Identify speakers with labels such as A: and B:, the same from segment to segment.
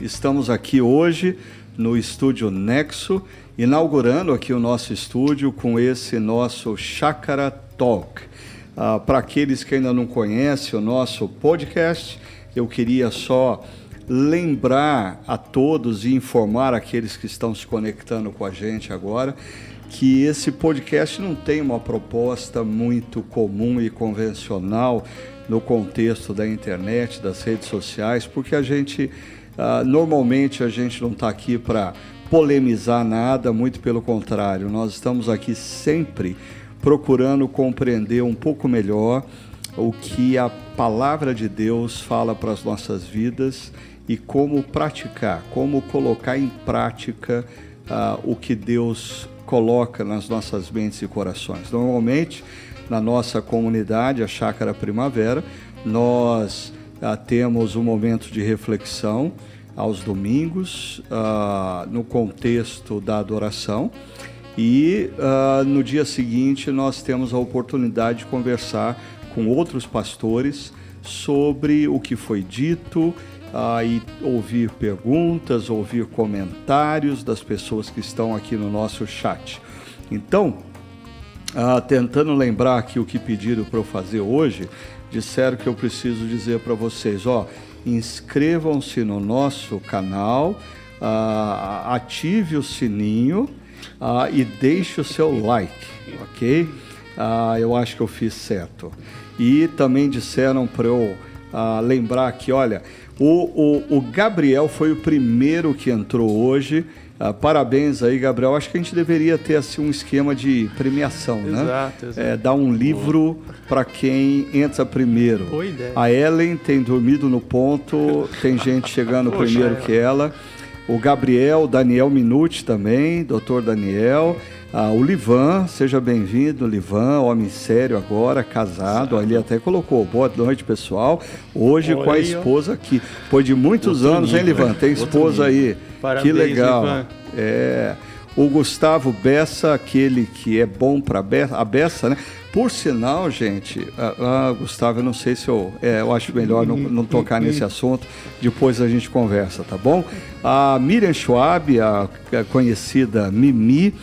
A: estamos aqui hoje no estúdio Nexo, inaugurando aqui o nosso estúdio com esse nosso Chácara Talk. Ah, Para aqueles que ainda não conhecem o nosso podcast, eu queria só lembrar a todos e informar aqueles que estão se conectando com a gente agora que esse podcast não tem uma proposta muito comum e convencional no contexto da internet, das redes sociais, porque a gente ah, normalmente a gente não está aqui para polemizar nada, muito pelo contrário, nós estamos aqui sempre procurando compreender um pouco melhor o que a palavra de Deus fala para as nossas vidas e como praticar, como colocar em prática ah, o que Deus coloca nas nossas mentes e corações. Normalmente, na nossa comunidade, a Chácara Primavera, nós ah, temos um momento de reflexão aos domingos, ah, no contexto da adoração. E ah, no dia seguinte nós temos a oportunidade de conversar com outros pastores sobre o que foi dito e ouvir perguntas, ouvir comentários das pessoas que estão aqui no nosso chat. Então, tentando lembrar aqui o que pediram para eu fazer hoje, disseram que eu preciso dizer para vocês, ó, inscrevam-se no nosso canal, ah, ative o sininho ah, e deixe o seu like, ok? Ah, eu acho que eu fiz certo. E também disseram para eu lembrar que, olha, o, o, o Gabriel foi o primeiro que entrou hoje. Ah, parabéns aí, Gabriel. Acho que a gente deveria ter assim um esquema de premiação, né?
B: Exato, exato.
A: É, dar um livro para quem entra primeiro.
B: Boa ideia.
A: A Ellen tem dormido no ponto, tem gente chegando
B: Poxa,
A: primeiro
B: Ellen.
A: que ela. O Gabriel, Daniel Minuti também, doutor Daniel. Ah, o Livan, seja bem-vindo, Livan, homem sério agora, casado. Ele até colocou, boa noite, pessoal. Hoje
B: Olha
A: com a
B: aí, ó.
A: esposa aqui. Depois de muitos
C: Outro
A: anos, hein,
C: nível,
A: Livan? Tem esposa aí.
B: Parabéns,
A: que legal.
B: Livan.
A: É. O Gustavo Bessa, aquele que é bom para a Bessa, né? Por sinal, gente, ah, ah, Gustavo, eu não sei se eu. é, eu acho melhor não, não tocar nesse assunto, depois a gente conversa, tá bom? A Miriam Schwab, a conhecida Mimi,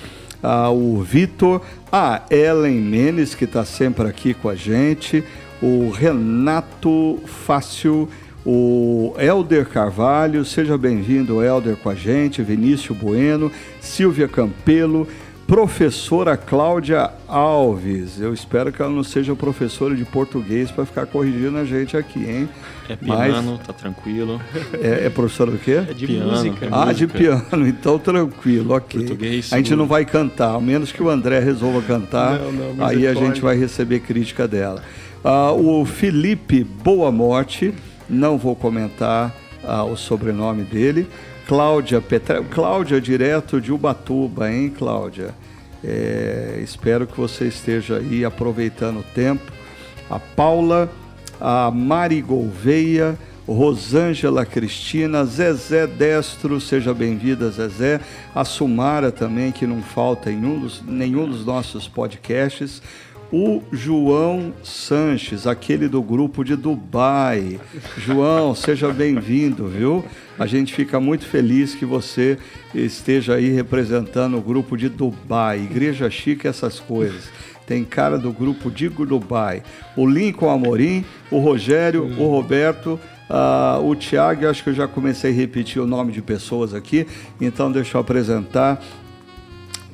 A: ah, o Vitor, a Ellen Menes, que está sempre aqui com a gente, o Renato Fácil, o Helder Carvalho, seja bem-vindo, Helder, com a gente, Vinícius Bueno, Silvia Campelo, professora Cláudia Alves. Eu espero que ela não seja professora de português para ficar corrigindo a gente aqui, hein?
C: É
A: Mas-
C: piano, tá tranquilo.
A: É, é professora do quê?
B: É de
C: Piano.
B: música.
A: Ah, de piano, então tranquilo, ok.
C: Português,
A: a gente não vai cantar, ao menos que o André resolva cantar,
B: Não, não,
A: aí a gente vai receber crítica dela. Ah, o Felipe Boa Morte, não vou comentar ah, o sobrenome dele. Cláudia Petre... Cláudia, direto de Ubatuba, hein, Cláudia? É, espero que você esteja aí aproveitando o tempo. A Paula, a Mari Gouveia, Rosângela Cristina, Zezé Destro, seja bem-vinda, Zezé. A Sumara também, que não falta em um nenhum dos nossos podcasts. O João Sanches, aquele do grupo de Dubai. João, seja bem-vindo, viu? A gente fica muito feliz que você esteja aí representando o grupo de Dubai. Igreja chique, essas coisas. Tem cara do grupo de Dubai. O Lincoln Amorim, o Rogério, o Roberto, ah, o Tiago, acho que eu já comecei a repetir o nome de pessoas aqui, então deixa eu apresentar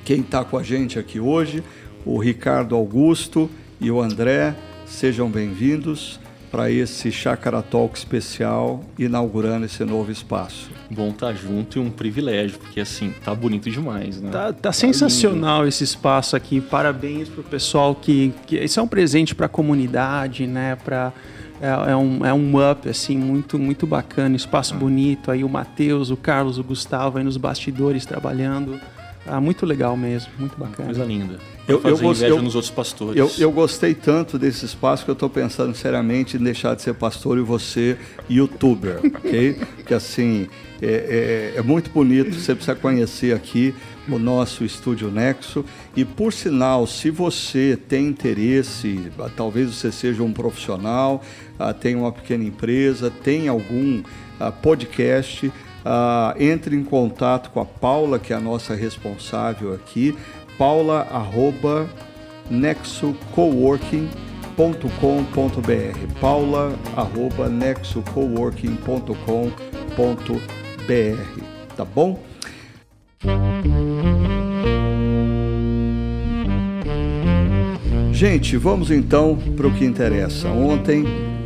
A: quem está com a gente aqui hoje, o Ricardo Augusto e o André, sejam bem-vindos para esse Chácara Talk especial, inaugurando esse novo espaço.
C: Bom estar junto e um privilégio, porque assim, tá bonito demais, né?
B: Tá, tá sensacional esse espaço aqui. Parabéns pro pessoal que, que isso é um presente para a comunidade, né? Para é, é um, é um up assim muito muito bacana, espaço bonito. Aí o Matheus, o Carlos, o Gustavo aí nos bastidores trabalhando. Ah, muito legal mesmo, muito bacana.
C: Coisa linda.
A: Eu-
C: Eu,
A: eu
C: fazer
A: gost-
C: inveja
A: eu-
C: nos outros pastores.
A: Eu, eu gostei tanto desse espaço que eu estou pensando seriamente em deixar de ser pastor e você youtuber, ok? Porque assim, é, é- é muito bonito, você precisa conhecer aqui o nosso Estúdio Nexo. E por sinal, se você tem interesse, ah, talvez você seja um profissional, ah, tem uma pequena empresa, tem algum ah, podcast, Uh, entre em contato com a Paula, que é a nossa responsável aqui, paula arroba nexocoworking.com.br paula arroba nexocoworking.com.br tá bom? Gente, vamos então para o que interessa. Ontem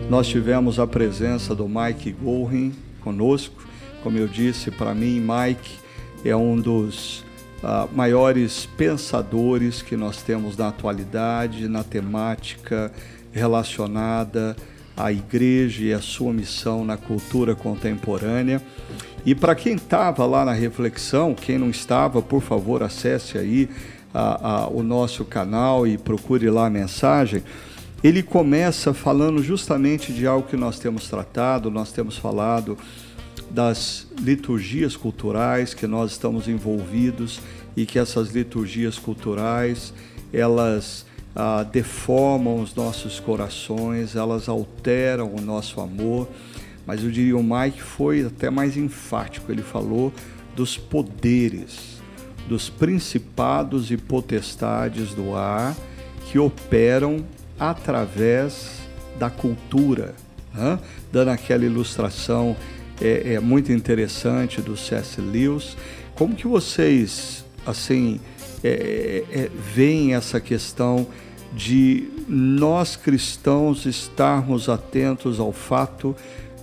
A: nós tivemos a presença do Mike Gorin conosco. Como eu disse, para mim, Mike é um dos uh, maiores pensadores que nós temos na atualidade, na temática relacionada à igreja e à sua missão na cultura contemporânea. E para quem estava lá na reflexão, quem não estava, por favor, acesse aí a, a, o nosso canal e procure lá a mensagem, ele começa falando justamente de algo que nós temos tratado, nós temos falado das liturgias culturais que nós estamos envolvidos e que essas liturgias culturais elas ah, deformam os nossos corações, elas alteram o nosso amor. Mas eu diria o Mike foi até mais enfático. Ele falou dos poderes dos principados e potestades do ar que operam através da cultura, né? dando aquela ilustração é, é, muito interessante do C.S. Lewis. Como que vocês assim é, é, é, veem essa questão de nós cristãos estarmos atentos ao fato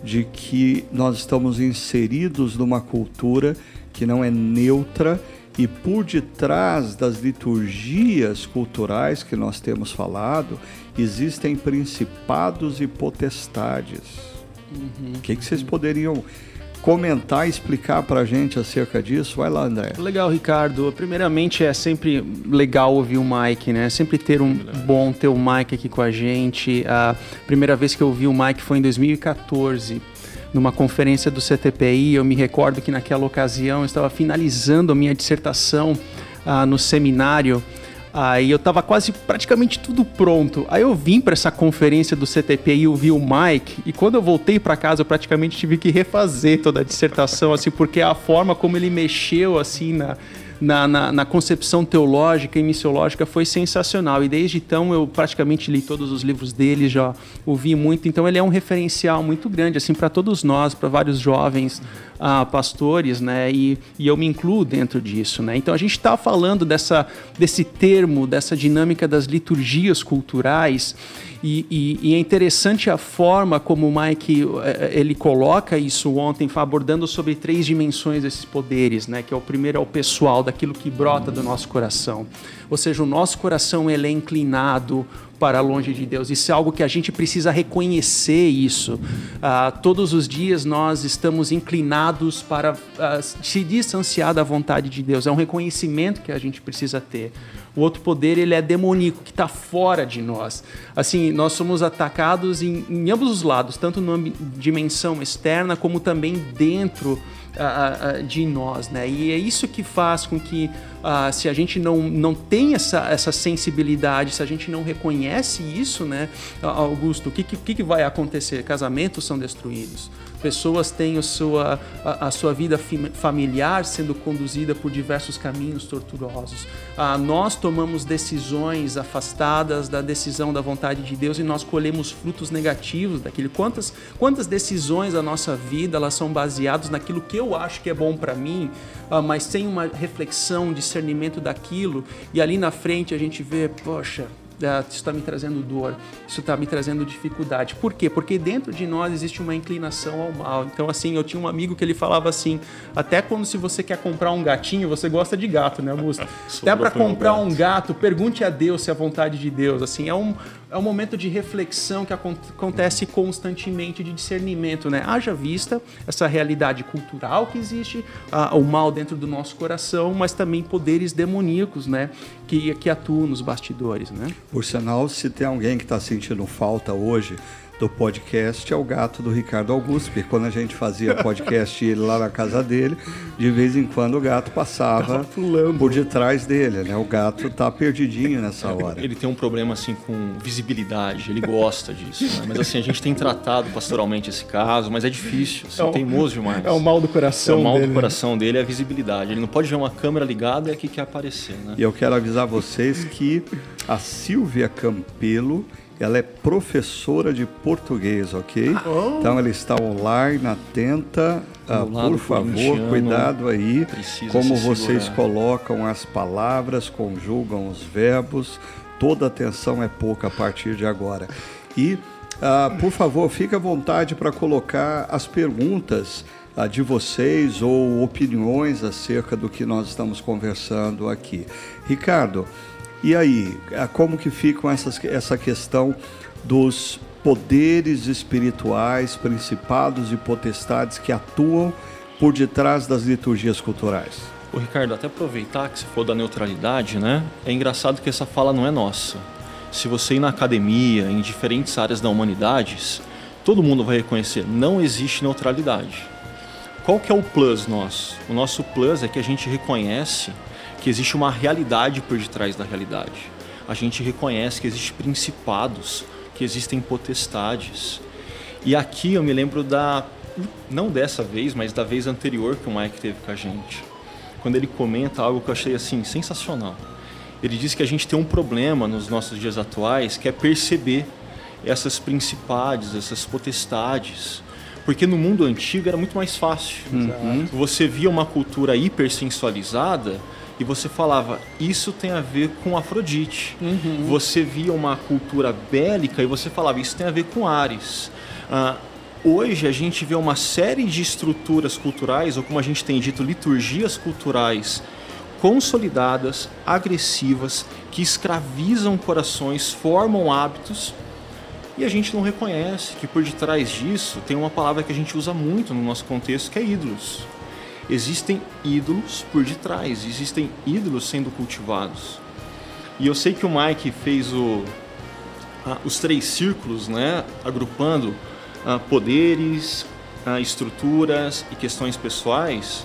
A: de que nós estamos inseridos numa cultura que não é neutra e por detrás das liturgias culturais que nós temos falado, existem principados e potestades. Uhum. O que, que vocês poderiam comentar e explicar para a gente acerca disso? Vai lá, André.
B: Legal, Ricardo. Primeiramente, é sempre legal ouvir o Mike, né? Sempre ter um bom ter o Mike aqui com a gente. A primeira vez que eu ouvi o Mike foi em 2014 numa conferência do CTPI. Eu me recordo que naquela ocasião eu estava finalizando a minha dissertação ah, no seminário. Aí eu estava quase praticamente tudo pronto. Aí eu vim para essa conferência do CTPI, eu vi o Mike, e quando eu voltei para casa eu praticamente tive que refazer toda a dissertação, assim, porque a forma como ele mexeu assim na, na, na, na, concepção teológica e missiológica foi sensacional. E desde então eu praticamente li todos os livros dele, já ouvi muito. Então ele é um referencial muito grande assim para todos nós, para vários jovens uh, pastores, né? E, e eu me incluo dentro disso, né? Então a gente está falando dessa, desse termo, dessa dinâmica das liturgias culturais. E, e, e, é interessante a forma como o Mike eh, ele coloca isso ontem, abordando sobre três dimensões desses poderes, né? Que é o primeiro é o pessoal, daquilo que brota do nosso coração. Ou seja, o nosso coração ele é inclinado para longe de Deus. Isso é algo que a gente precisa reconhecer isso. Uh, todos os dias nós estamos inclinados para uh, se distanciar da vontade de Deus. É um reconhecimento que a gente precisa ter. O outro poder ele é demoníaco, que está fora de nós. Assim, nós somos atacados em, em ambos os lados, tanto na dimensão externa como também dentro uh, de nós, né? E é isso que faz com que uh, se a gente não, não tem essa, essa sensibilidade, se a gente não reconhece isso, né, Augusto, o que, que, que vai acontecer? Casamentos são destruídos, pessoas têm a sua, a, a sua vida familiar sendo conduzida por diversos caminhos torturosos. Ah, nós tomamos decisões afastadas da decisão da vontade de Deus e nós colhemos frutos negativos daquilo. Quantas, quantas decisões da nossa vida elas são baseadas naquilo que eu acho que é bom para mim, ah, mas sem uma reflexão, discernimento daquilo, e ali na frente a gente vê, poxa, isso está me trazendo dor, isso está me trazendo dificuldade. Por quê? Porque dentro de nós existe uma inclinação ao mal. Então, assim, eu tinha um amigo que ele falava assim: até quando se você quer comprar um gatinho, você gosta de gato, né, Augusto? até para comprar um gato, pergunte a Deus se é a vontade de Deus. Assim, é um, é um momento de reflexão que acontece constantemente, de discernimento, né? Haja vista essa realidade cultural que existe, uh, o mal dentro do nosso coração, mas também poderes demoníacos, né? Que, que atuam nos bastidores, né?
A: Por sinal, se tem alguém que está sentindo falta hoje do podcast é o gato do Ricardo Augusto, porque quando a gente fazia podcast ele lá na casa dele, de vez em quando o gato passava por detrás dele, né? O gato tá perdidinho nessa hora.
C: Ele tem um problema assim com visibilidade, ele gosta disso, né? Mas assim, a gente tem tratado pastoralmente esse caso, mas é difícil, assim, é o, teimoso demais.
B: É o mal do coração
C: dele. É o mal
B: dele,
C: do coração dele é a visibilidade. Ele não pode ver uma câmera ligada e aqui quer aparecer, né?
A: E eu quero avisar vocês que a Silvia Campelo ela é professora de português, ok? Oh. Então ela está online, atenta. Ah, por favor, cuidado aí como vocês segurar. colocam as palavras, conjugam os verbos. Toda atenção é pouca a partir de agora. E, ah, por favor, fique à vontade para colocar as perguntas ah, de vocês ou opiniões acerca do que nós estamos conversando aqui. Ricardo, e aí, como que fica essas, essa questão dos poderes espirituais, principados e potestades que atuam por detrás das liturgias culturais?
C: O Ricardo, até aproveitar que você falou da neutralidade, né? É engraçado que essa fala não é nossa. Se você ir na academia, em diferentes áreas da humanidade, todo mundo vai reconhecer, não existe neutralidade. Qual que é o plus nosso? O nosso plus é que a gente reconhece que existe uma realidade por detrás da realidade. A gente reconhece que existem principados, que existem potestades. E aqui eu me lembro da, não dessa vez, mas da vez anterior que o Mike teve com a gente. Quando ele comenta algo que eu achei assim sensacional. Ele diz que a gente tem um problema nos nossos dias atuais, que é perceber essas principades, essas potestades. Porque no mundo antigo era muito mais fácil. Uhum. Você via uma cultura hipersensualizada, e você falava, isso tem a ver com Afrodite. Uhum. Você via uma cultura bélica e você falava, isso tem a ver com Ares. Ah, hoje a gente vê uma série de estruturas culturais, ou como a gente tem dito, liturgias culturais consolidadas, agressivas, que escravizam corações, formam hábitos e a gente não reconhece que por detrás disso tem uma palavra que a gente usa muito no nosso contexto que é ídolos existem ídolos por detrás, existem ídolos sendo cultivados. E eu sei que o Mike fez o, os três círculos, né, agrupando poderes, estruturas e questões pessoais,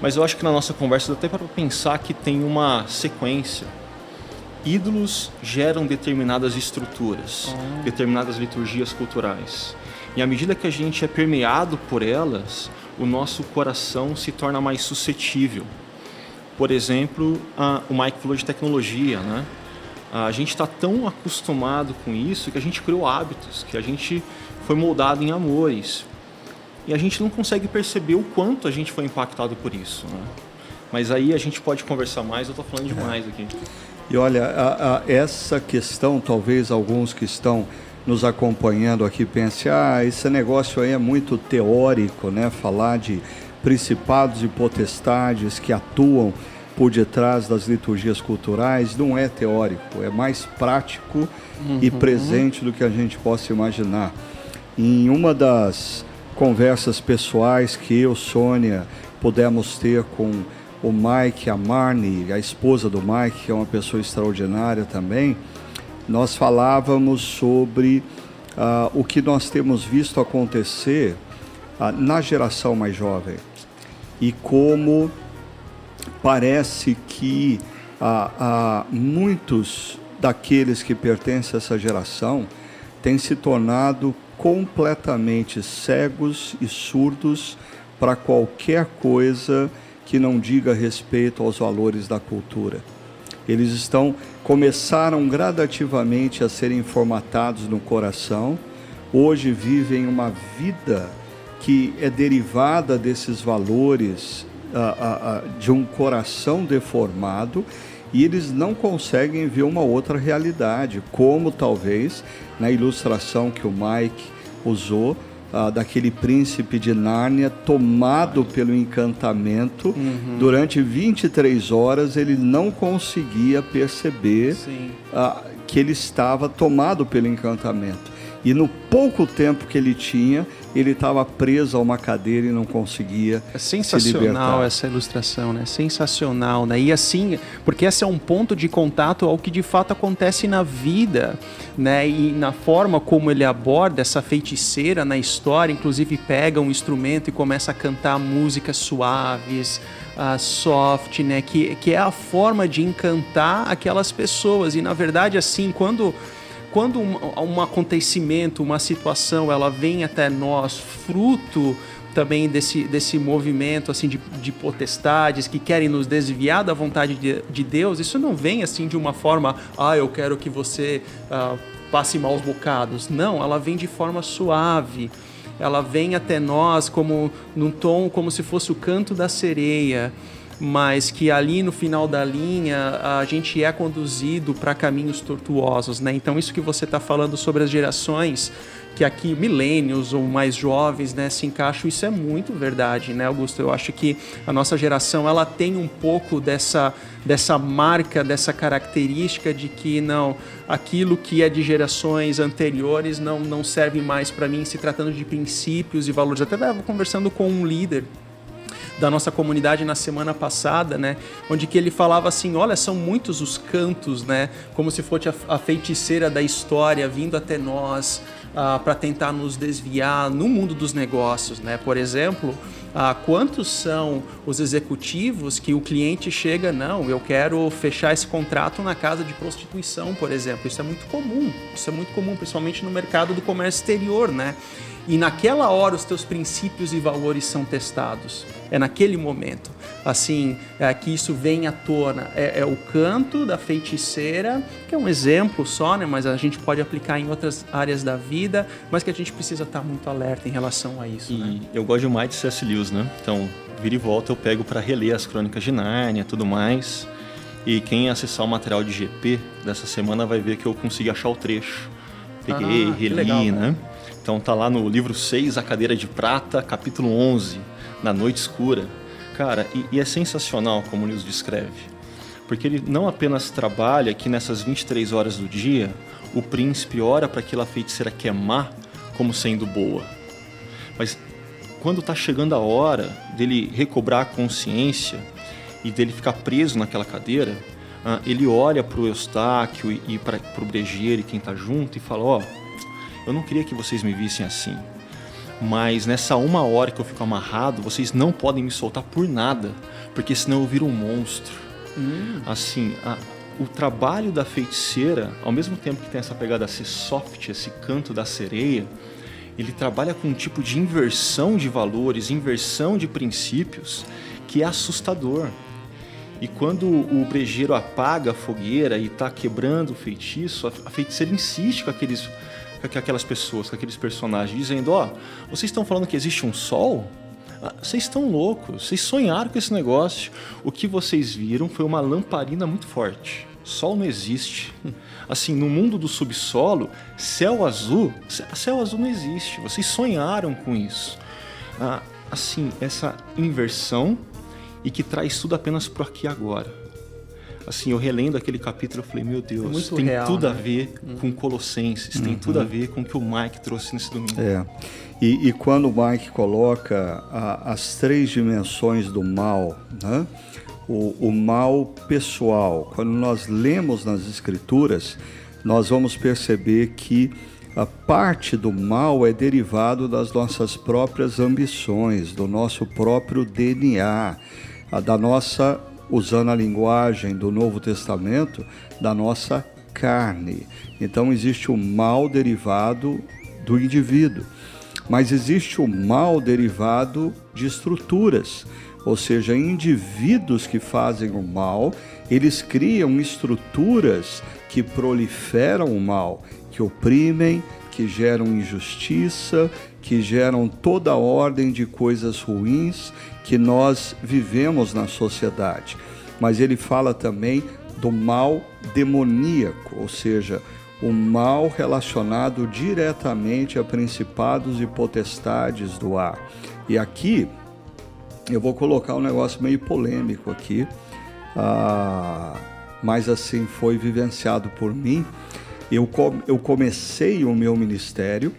C: mas eu acho que na nossa conversa dá até para pensar que tem uma sequência. Ídolos geram determinadas estruturas, oh. determinadas liturgias culturais. E à medida que a gente é permeado por elas, o nosso coração se torna mais suscetível. Por exemplo, a, o Mike falou de tecnologia, né? A gente está tão acostumado com isso que a gente criou hábitos, que a gente foi moldado em amores. E a gente não consegue perceber o quanto a gente foi impactado por isso. Né? Mas aí a gente pode conversar mais, eu estou falando demais aqui.
A: E olha, a, a, essa questão, talvez alguns que estão nos acompanhando aqui pense, ah, esse negócio aí é muito teórico, né? Falar de principados e potestades que atuam por detrás das liturgias culturais não é teórico, é mais prático uhum. e presente do que a gente possa imaginar. Em uma das conversas pessoais que eu, Sônia, pudemos ter com o Mike, a Marnie, a esposa do Mike, que é uma pessoa extraordinária também, nós falávamos sobre uh, o que nós temos visto acontecer uh, na geração mais jovem e como parece que uh, muitos daqueles que pertencem a essa geração têm se tornado completamente cegos e surdos para qualquer coisa que não diga respeito aos valores da cultura. Eles estão começaram gradativamente a serem formatados no coração. Hoje vivem uma vida que é derivada desses valores de um coração deformado e eles não conseguem ver uma outra realidade, como talvez na ilustração que o Mike usou ah, daquele príncipe de Nárnia tomado pelo encantamento. Uhum. Durante 23 horas ele não conseguia perceber ah, que ele estava tomado pelo encantamento. E no pouco tempo que ele tinha, ele estava preso a uma cadeira e não conseguia
B: é sensacional essa ilustração, né? Sensacional, né? E assim, porque esse é um ponto de contato ao que de fato acontece na vida, né? E na forma como ele aborda essa feiticeira na história, inclusive pega um instrumento e começa a cantar músicas suaves, uh, soft, né? Que, que é a forma de encantar aquelas pessoas. E na verdade, assim, quando quando um, um acontecimento, uma situação, ela vem até nós fruto também desse, desse movimento assim de, de potestades que querem nos desviar da vontade de, de, Deus, isso não vem assim de uma forma, ah, eu quero que você uh, passe maus bocados. Não, ela vem de forma suave. Ela vem até nós como num tom como se fosse o canto da sereia mas que ali no final da linha a gente é conduzido para caminhos tortuosos, né? Então isso que você está falando sobre as gerações que aqui milênios ou mais jovens, né, se encaixam, isso é muito verdade, né, Augusto? Eu acho que a nossa geração ela tem um pouco dessa dessa marca, dessa característica de que não aquilo que é de gerações anteriores não não serve mais para mim, se tratando de princípios e valores. Até estava conversando com um líder da nossa comunidade na semana passada, né? Onde que ele falava assim, olha, são muitos os cantos, né? Como se fosse a, a feiticeira da história vindo até nós uh, para tentar nos desviar no mundo dos negócios, né? Por exemplo, uh, quantos são os executivos que o cliente chega, não, eu quero fechar esse contrato na casa de prostituição, por exemplo. Isso é muito comum, isso é muito comum, principalmente no mercado do comércio exterior, né? E naquela hora os teus princípios e valores são testados. É naquele momento. Assim, é, que isso vem à tona. É, é, o canto da feiticeira, que é um exemplo só, né? mas a gente pode aplicar em outras áreas da vida, mas que a gente precisa estar muito alerta em relação a isso.
C: E
B: né?
C: eu gosto demais de C.S. Lewis, né? Então, vira e volta eu pego para reler as crônicas de Nárnia tudo mais. E quem acessar o material de GP dessa semana vai ver que eu consegui achar o trecho. Peguei, ah, reli, legal, né? Então tá lá no livro 6, A Cadeira de Prata, capítulo 11, Na Noite Escura. Cara, e, e é sensacional como Lewis descreve. Porque ele não apenas trabalha que nessas 23 horas do dia, o príncipe ora para aquela feiticeira queimar como sendo boa. Mas quando está chegando a hora dele recobrar a consciência e dele ficar preso naquela cadeira, ah, ele olha para o Eustáquio e para o brejeiro e quem está junto e fala: Ó, oh, eu não queria que vocês me vissem assim. Mas nessa uma hora que eu fico amarrado, vocês não podem me soltar por nada, porque senão eu viro um monstro. Hum. Assim, a, o trabalho da feiticeira, ao mesmo tempo que tem essa pegada ser soft, esse canto da sereia, ele trabalha com um tipo de inversão de valores, inversão de princípios, que é assustador. E quando o brejeiro apaga a fogueira e está quebrando o feitiço, a feiticeira insiste com aqueles com aquelas pessoas, com aqueles personagens, dizendo: Ó, oh, vocês estão falando que existe um sol? Ah, vocês estão loucos, vocês sonharam com esse negócio. O que vocês viram foi uma lamparina muito forte. Sol não existe. Assim, no mundo do subsolo, céu azul, céu azul não existe. Vocês sonharam com isso. Ah, assim, essa inversão e que traz tudo apenas para aqui agora assim, eu relendo aquele capítulo, eu falei, meu Deus, é tem real, tudo né? a ver uhum. com Colossenses, uhum. tem tudo a ver com o que o Mike trouxe nesse domingo.
A: É. E, e quando o Mike coloca a, as três dimensões do mal, né? o, o mal pessoal, quando nós lemos nas Escrituras, nós vamos perceber que a parte do mal é derivado das nossas próprias ambições, do nosso próprio DNA, da nossa usando a linguagem do Novo Testamento, da nossa carne. Então existe o mal derivado do indivíduo, mas existe o mal derivado de estruturas, ou seja, indivíduos que fazem o mal, eles criam estruturas que proliferam o mal, que oprimem, que geram injustiça, que geram toda ordem de coisas ruins que nós vivemos na sociedade. Mas ele fala também do mal demoníaco, ou seja, o mal relacionado diretamente a principados e potestades do ar. E aqui eu vou colocar um negócio meio polêmico aqui, ah, mas assim foi vivenciado por mim. Eu, eu comecei o meu ministério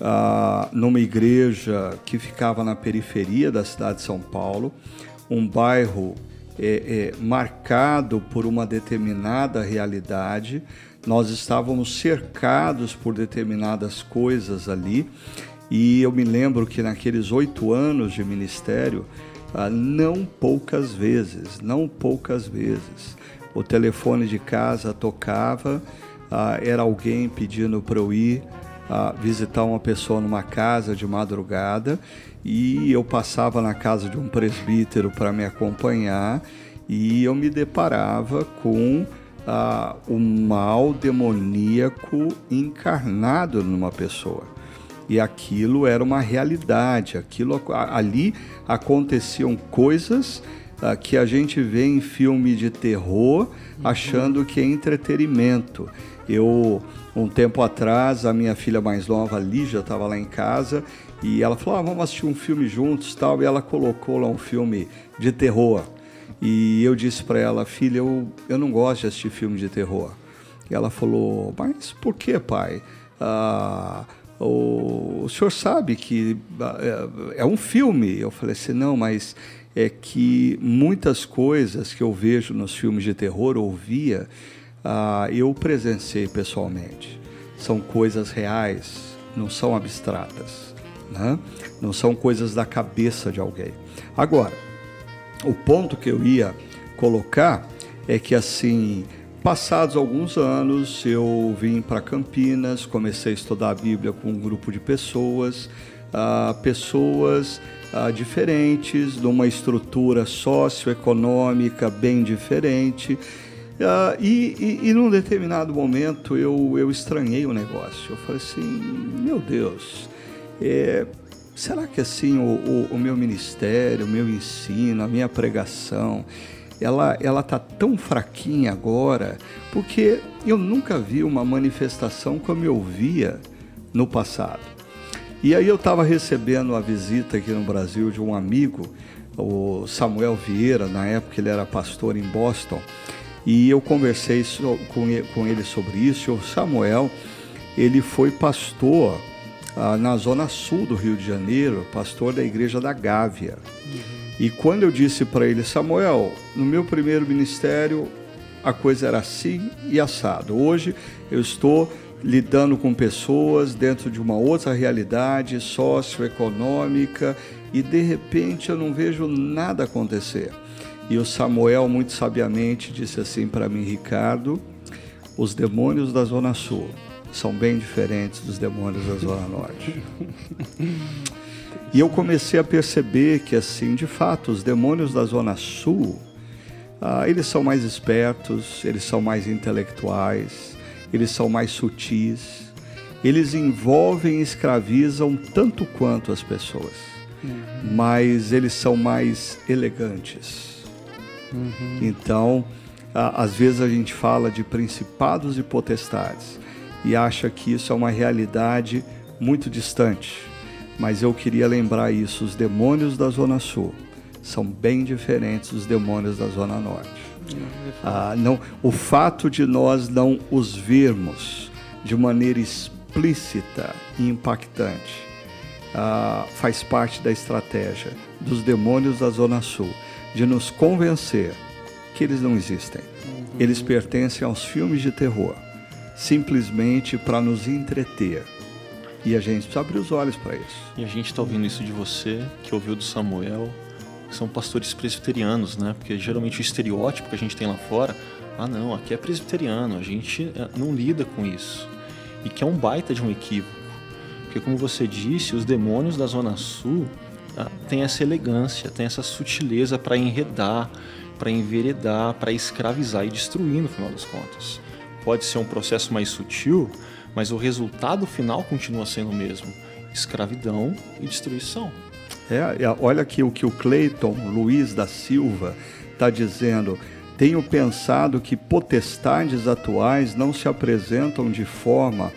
A: ah, numa igreja que ficava na periferia da cidade de São Paulo, um bairro é, é, marcado por uma determinada realidade. Nós estávamos cercados por determinadas coisas ali, e eu me lembro que naqueles oito anos de ministério, ah, não poucas vezes, não poucas vezes, o telefone de casa tocava, ah, era alguém pedindo para eu ir ah, visitar uma pessoa numa casa de madrugada e eu passava na casa de um presbítero para me acompanhar e eu me deparava com ah, o mal demoníaco encarnado numa pessoa. E aquilo era uma realidade, aquilo ali aconteciam coisas ah, que a gente vê em filme de terror achando que é entretenimento. Eu um tempo atrás, a minha filha mais nova, Lígia, estava lá em casa e ela falou: ah, vamos assistir um filme juntos tal. E ela colocou lá um filme de terror. E eu disse para ela: filha, eu, eu não gosto de assistir filme de terror. E ela falou: mas por que, pai? Ah, o, o senhor sabe que ah, é, é um filme. Eu falei assim: não, mas é que muitas coisas que eu vejo nos filmes de terror, ouvia ah, eu presenciei pessoalmente. São coisas reais, não são abstratas, né? não são coisas da cabeça de alguém. Agora, o ponto que eu ia colocar é que assim, passados alguns anos, eu vim para Campinas, comecei a estudar a Bíblia com um grupo de pessoas, ah, pessoas ah, diferentes, numa estrutura socioeconômica bem diferente. Uh, e, e, e, num determinado momento eu, eu estranhei o negócio. Eu falei assim: meu Deus, é, será que assim o, o, o, meu ministério, o meu ensino, a minha pregação, ela ela tá tão fraquinha agora? Porque eu nunca vi uma manifestação como eu via no passado. E aí eu estava recebendo a visita aqui no Brasil de um amigo, o Samuel Vieira, na época ele era pastor em Boston. E eu conversei com ele sobre isso. O Samuel, ele foi pastor ah, na zona sul do Rio de Janeiro, pastor da igreja da Gávea. Uhum. E quando eu disse para ele, Samuel, no meu primeiro ministério a coisa era assim e assado. Hoje eu estou lidando com pessoas dentro de uma outra realidade socioeconômica e de repente eu não vejo nada acontecer. E o Samuel, muito sabiamente, disse assim para mim: Ricardo, os demônios da Zona Sul são bem diferentes dos demônios da Zona Norte. e eu comecei a perceber que, assim, de fato, os demônios da Zona Sul, ah, eles são mais espertos, eles são mais intelectuais, eles são mais sutis, eles envolvem e escravizam tanto quanto as pessoas, uhum. mas eles são mais elegantes Uhum. Então, às vezes a gente fala de principados e potestades e acha que isso é uma realidade muito distante. Mas eu queria lembrar isso: os demônios da Zona Sul são bem diferentes dos demônios da Zona Norte. Ah, não, o fato de nós não os vermos de maneira explícita e impactante ah, faz parte da estratégia dos demônios da Zona Sul de nos convencer que eles não existem. Uhum. Eles pertencem aos filmes de terror, simplesmente para nos entreter. E a gente precisa abrir os olhos para isso.
C: E a gente está ouvindo isso de você, que ouviu do Samuel, que são pastores presbiterianos, né? Porque geralmente o estereótipo que a gente tem lá fora, ah não, aqui é presbiteriano, a gente eh, não lida com isso. E que é um baita de um equívoco. Porque como você disse, os demônios da Zona Sul, tem essa elegância, tem essa sutileza para enredar, para enveredar, para escravizar e destruir no final das contas. Pode ser um processo mais sutil, mas o resultado final continua sendo o mesmo: escravidão e destruição.
A: É, olha aqui o que o Cleiton Luiz da Silva está dizendo. Tenho pensado que potestades atuais não se apresentam de forma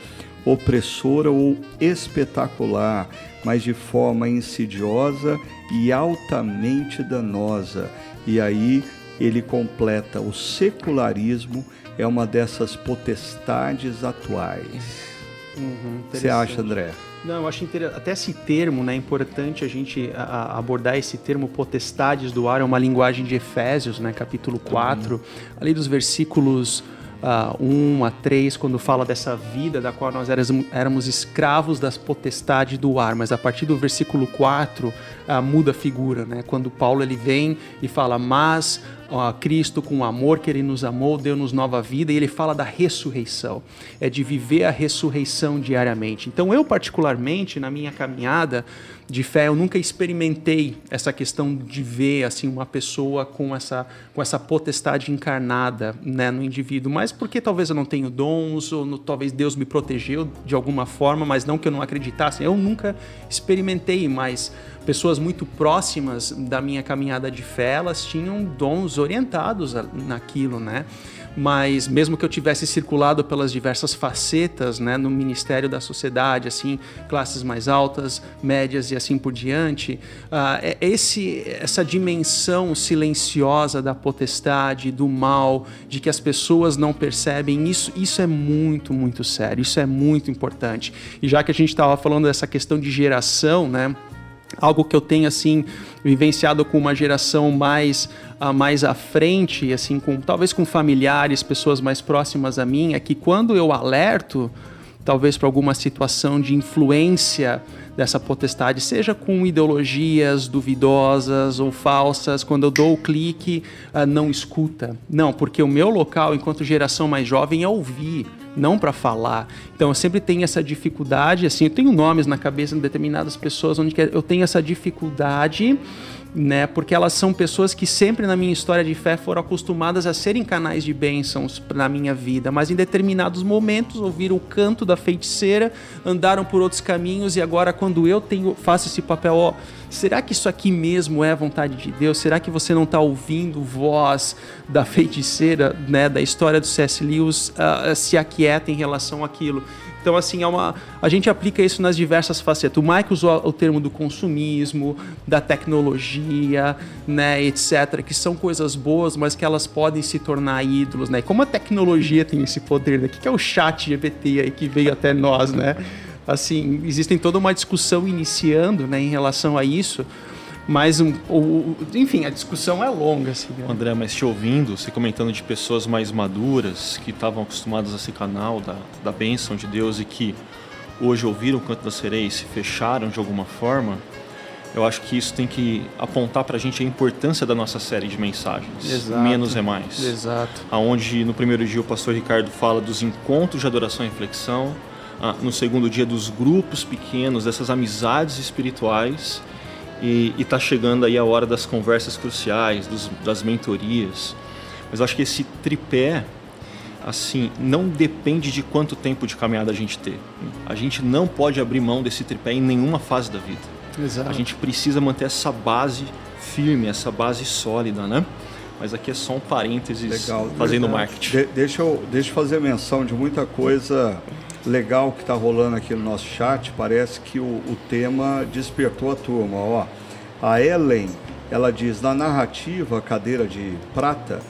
A: opressora ou espetacular, mas de forma insidiosa e altamente danosa. E aí ele completa: o secularismo é uma dessas potestades atuais. Uhum, Você acha, André?
B: Não, eu acho interessante. Até esse termo, né? É importante a gente a, abordar esse termo potestades do ar, é uma linguagem de Efésios, né? Capítulo 4, uhum. ali dos versículos uh, 1 a 3, quando fala dessa vida da qual nós éramos, escravos das potestades do ar, mas a partir do versículo 4 uh, muda a figura, né? Quando Paulo ele vem e fala, mas uh, Cristo com o amor que ele nos amou, deu-nos nova vida, e ele fala da ressurreição, é de viver a ressurreição diariamente. Então eu particularmente, na minha caminhada, de fé, eu nunca experimentei essa questão de ver assim uma pessoa com essa, com essa potestade encarnada né, no indivíduo, mas porque talvez eu não tenho dons, ou no, talvez Deus me protegeu de alguma forma, mas não que eu não acreditasse. Eu nunca experimentei, mas pessoas muito próximas da minha caminhada de fé, elas tinham dons orientados naquilo, né? mas mesmo que eu tivesse circulado pelas diversas facetas, né, no ministério da sociedade, assim, classes mais altas, médias e assim por diante, uh, esse, essa dimensão silenciosa da potestade, do mal, de que as pessoas não percebem, isso, isso é muito, muito sério, isso é muito importante. E já que a gente estava falando dessa questão de geração, né, algo que eu tenho assim vivenciado com uma geração mais uh, mais à frente, assim, com talvez com familiares, pessoas mais próximas a mim, é que quando eu alerto, talvez para alguma situação de influência dessa potestade, seja com ideologias duvidosas ou falsas, quando eu dou o clique, uh, não escuta. Não, porque o meu local, enquanto geração mais jovem, é ouvir não para falar. Então eu sempre tenho essa dificuldade, assim, eu tenho nomes na cabeça de determinadas pessoas onde eu tenho essa dificuldade né? Porque elas são pessoas que sempre na minha história de fé foram acostumadas a serem canais de bênçãos na minha vida, mas em determinados momentos ouviram o canto da feiticeira, andaram por outros caminhos e agora quando eu tenho faço esse papel, ó, será que isso aqui mesmo é vontade de Deus? Será que você não está ouvindo voz da feiticeira, né, da história do C.S. Lewis, uh, se aquieta em relação àquilo? Então, assim, é uma, a gente aplica isso nas diversas facetas. O Mike usou o termo do consumismo, da tecnologia, né, etc., que são coisas boas, mas que elas podem se tornar ídolos, né? E como a tecnologia tem esse poder, né? O que é o chat GPT aí que veio até nós, né? Assim, existem toda uma discussão iniciando, né, em relação a isso, mas, um, enfim, a discussão é longa. Assim,
C: né? André, mas te ouvindo, você comentando de pessoas mais maduras que estavam acostumadas a ser canal da, da bênção de Deus e que hoje ouviram o canto da sereia e se fecharam de alguma forma, eu acho que isso tem que apontar para a gente a importância da nossa série de mensagens. Exato. Menos é mais.
B: Exato.
C: Aonde no primeiro dia o pastor Ricardo fala dos encontros de adoração e reflexão, ah, no segundo dia dos grupos pequenos, dessas amizades espirituais e está chegando aí a hora das conversas cruciais, dos, das mentorias. Mas eu acho que esse tripé, assim, não depende de quanto tempo de caminhada a gente ter. A gente não pode abrir mão desse tripé em nenhuma fase da vida.
B: Exato.
C: A gente precisa manter essa base firme, essa base sólida, né? Mas aqui é só um parênteses Legal, fazendo verdade. marketing.
A: De, deixa, eu, deixa eu fazer menção de muita coisa legal que está rolando aqui no nosso chat. Parece que o, o tema despertou a turma. Ó, a Ellen, ela diz, na narrativa Cadeira de Prata,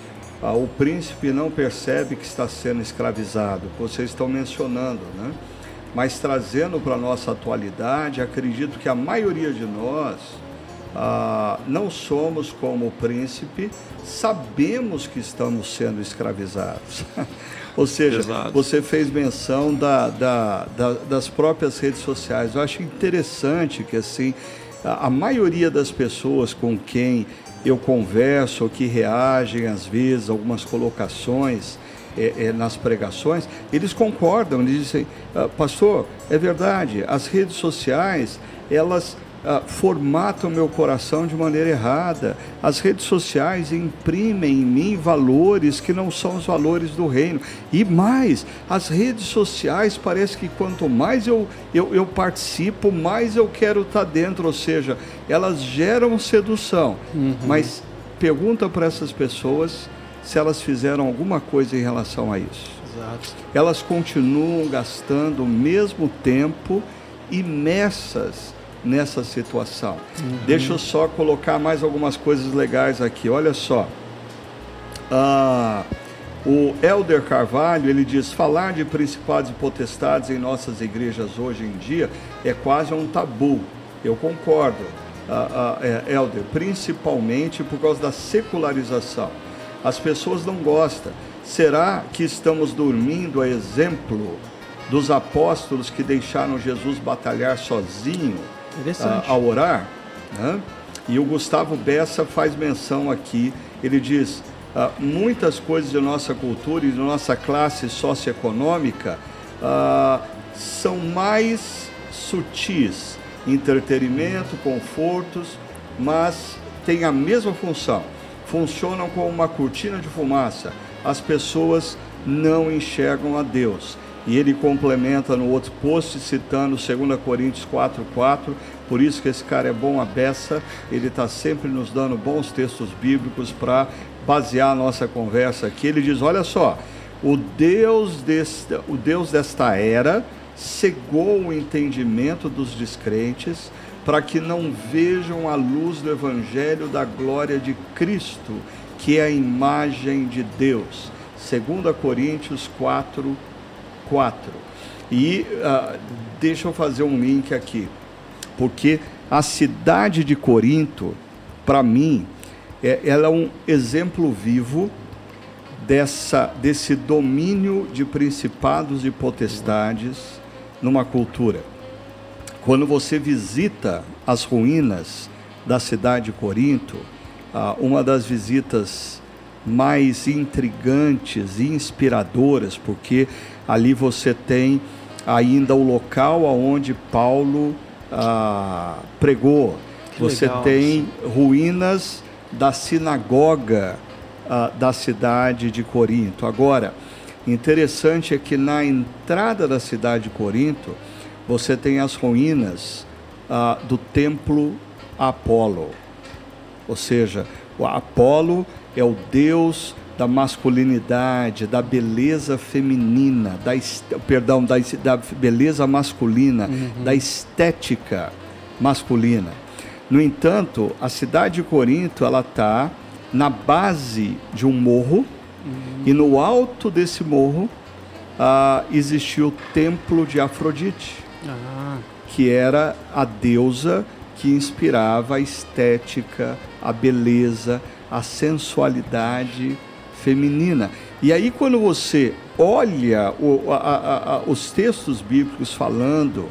A: o príncipe não percebe que está sendo escravizado. Vocês estão mencionando, né? Mas trazendo para a nossa atualidade, acredito que a maioria de nós ah, não somos como o príncipe, sabemos que estamos sendo escravizados. Ou seja, Exato. você fez menção da, da, da, das próprias redes sociais. Eu acho interessante que assim a, a maioria das pessoas com quem eu converso, ou que reagem às vezes algumas colocações é, é, nas pregações, eles concordam, eles dizem, ah, pastor, é verdade, as redes sociais elas ah, formatam meu coração de maneira errada. As redes sociais imprimem em mim valores que não são os valores do reino. E mais, as redes sociais parece que quanto mais eu, eu, eu participo, mais eu quero estar dentro. Ou seja, elas geram sedução. Uhum. Mas pergunta para essas pessoas se elas fizeram alguma coisa em relação a isso.
B: Exato.
A: Elas continuam gastando o mesmo tempo imersas nessa situação. Uhum. Deixa eu só colocar mais algumas coisas legais aqui. Olha só. Ah, O Elder Carvalho, ele diz, falar de principados e potestades em nossas igrejas hoje em dia é quase um tabu. Eu concordo, uh, uh, Elder, principalmente por causa da secularização. As pessoas não gostam. Será que estamos dormindo a exemplo dos apóstolos que deixaram Jesus batalhar sozinho uh, ao orar? Né? E o Gustavo Bessa faz menção aqui, ele diz, uh, muitas coisas de nossa cultura e de nossa classe socioeconômica uh, são mais sutis, entretenimento, confortos, mas têm a mesma função, funcionam como uma cortina de fumaça, as pessoas não enxergam a Deus. E ele complementa no outro post, citando 2 Coríntios 4,4. Por isso que esse cara é bom a beça, ele está sempre nos dando bons textos bíblicos para basear a nossa conversa aqui. Ele diz: olha só, o Deus, desta, o Deus desta era cegou o entendimento dos descrentes para que não vejam a luz do Evangelho da glória de Cristo, que é a imagem de Deus. 2 Coríntios 4, 4. E uh, deixa eu fazer um link aqui, porque a cidade de Corinto, para mim, é, ela é um exemplo vivo dessa, desse domínio de principados e potestades numa cultura. Quando você visita as ruínas da cidade de Corinto, ah, uma das visitas mais intrigantes e inspiradoras, porque ali você tem ainda o local onde Paulo ah, pregou. Que você legal, tem ruínas da sinagoga uh, da cidade de Corinto. Agora, interessante é que na entrada da cidade de Corinto, você tem as ruínas uh, do templo Apolo. Ou seja, o Apolo é o deus da masculinidade, da beleza feminina, da, perdão, da, da beleza masculina, uhum. da estética masculina. No entanto, a cidade de Corinto ela está na base de um morro uhum. e no alto desse morro ah, existia o templo de Afrodite, ah. que era a deusa que inspirava a estética, a beleza, a sensualidade feminina. E aí quando você olha o, a, a, a, os textos bíblicos falando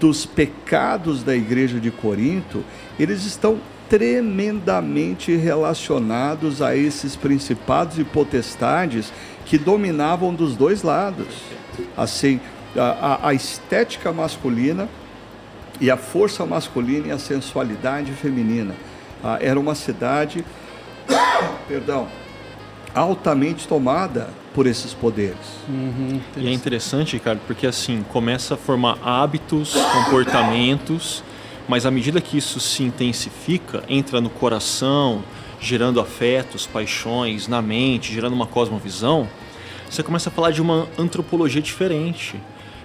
A: dos pecados da igreja de Corinto, eles estão tremendamente relacionados a esses principados e potestades que dominavam dos dois lados. Assim, a, a estética masculina e a força masculina e a sensualidade feminina. Ah, era uma cidade, perdão, altamente tomada por esses poderes.
C: Uhum, e é interessante, Ricardo, porque assim começa a formar hábitos, comportamentos, mas à medida que isso se intensifica, entra no coração, gerando afetos, paixões, na mente, gerando uma cosmovisão, você começa a falar de uma antropologia diferente.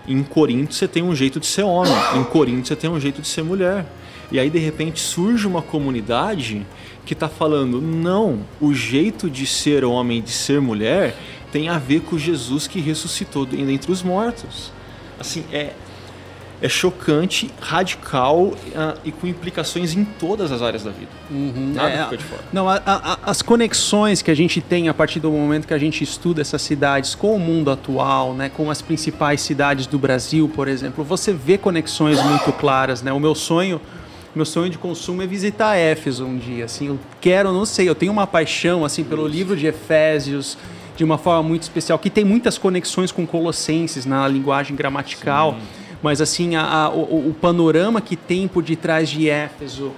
C: Em Corinto você tem um jeito de ser homem, em Corinto você tem um jeito de ser mulher. E aí de repente surge uma comunidade que está falando: não, o jeito de ser homem, de ser mulher, tem a ver com Jesus que ressuscitou dentre os mortos. Assim, é, é chocante, radical uh, e com implicações em todas as áreas da vida.
B: Uhum, Nada é, fica de fora. Não, a, a, as conexões que a gente tem a partir do momento que a gente estuda essas cidades com o mundo atual, né, com as principais cidades do Brasil, por exemplo, você vê conexões muito claras. Né? O meu sonho meu sonho de consumo é visitar Éfeso um dia. Assim, eu quero, não sei, eu tenho uma paixão assim pelo livro de Efésios de uma forma muito especial, que tem muitas conexões com Colossenses na linguagem gramatical, Sim. mas assim a, a, o, o, panorama que tem por detrás de Éfeso.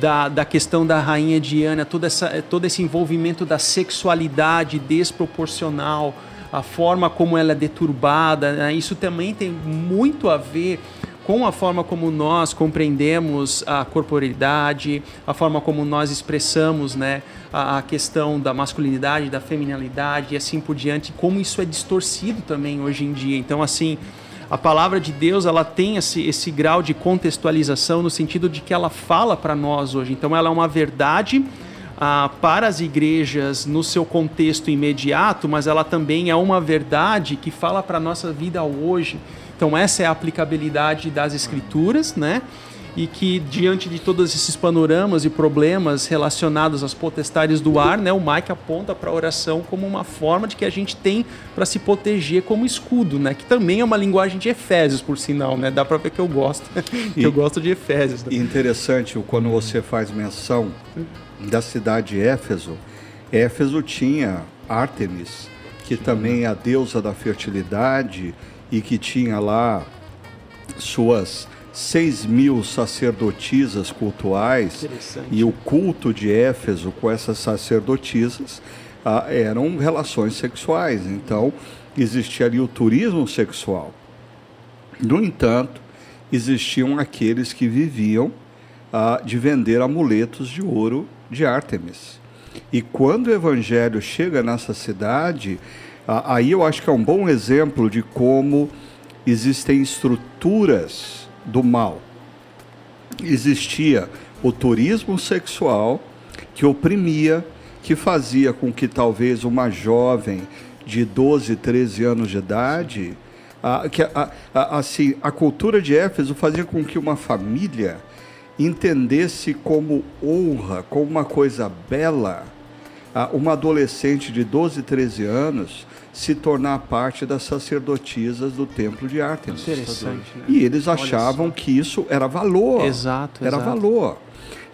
B: Da, da questão da rainha Diana, toda essa, todo esse envolvimento da sexualidade desproporcional, a forma como ela é deturbada, né? isso também tem muito a ver com a forma como nós compreendemos a corporeidade, a forma como nós expressamos né, a, a, questão da masculinidade, da feminilidade e assim por diante, como isso é distorcido também hoje em dia. Então, assim, a palavra de Deus ela tem esse, esse grau de contextualização no sentido de que ela fala para nós hoje. Então, ela é uma verdade ah, para as igrejas no seu contexto imediato, mas ela também é uma verdade que fala para a nossa vida hoje. Então, essa é a aplicabilidade das escrituras, né? e que diante de todos esses panoramas e problemas relacionados às potestades do ar, né, o Mike aponta para a oração como uma forma de que a gente tem para se proteger como escudo, né, que também é uma linguagem de Efésios, por sinal, né, dá para ver que eu gosto, que eu gosto de Efésios.
A: Né? Interessante quando você faz menção da cidade de Éfeso, Éfeso tinha Ártemis, que também é a deusa da fertilidade e que tinha lá suas 6 mil sacerdotisas cultuais e o culto de Éfeso com essas sacerdotisas ah, eram relações sexuais. Então, existia ali o turismo sexual. No entanto, existiam aqueles que viviam ah, de vender amuletos de ouro de Ártemis. E quando o evangelho chega nessa cidade, aí eu acho que é um bom exemplo de como existem estruturas do mal. Existia o turismo sexual que oprimia, que fazia com que talvez uma jovem de 12, 13 anos de idade, a, que, a, a, assim, a cultura de Éfeso fazia com que uma família entendesse como honra, como uma coisa bela, uma adolescente de 12, 13 anos se tornar parte das sacerdotisas do templo de Ártemis.
B: Interessante. Né?
A: E eles achavam que isso era valor.
B: Exato.
A: Era
B: exato.
A: valor.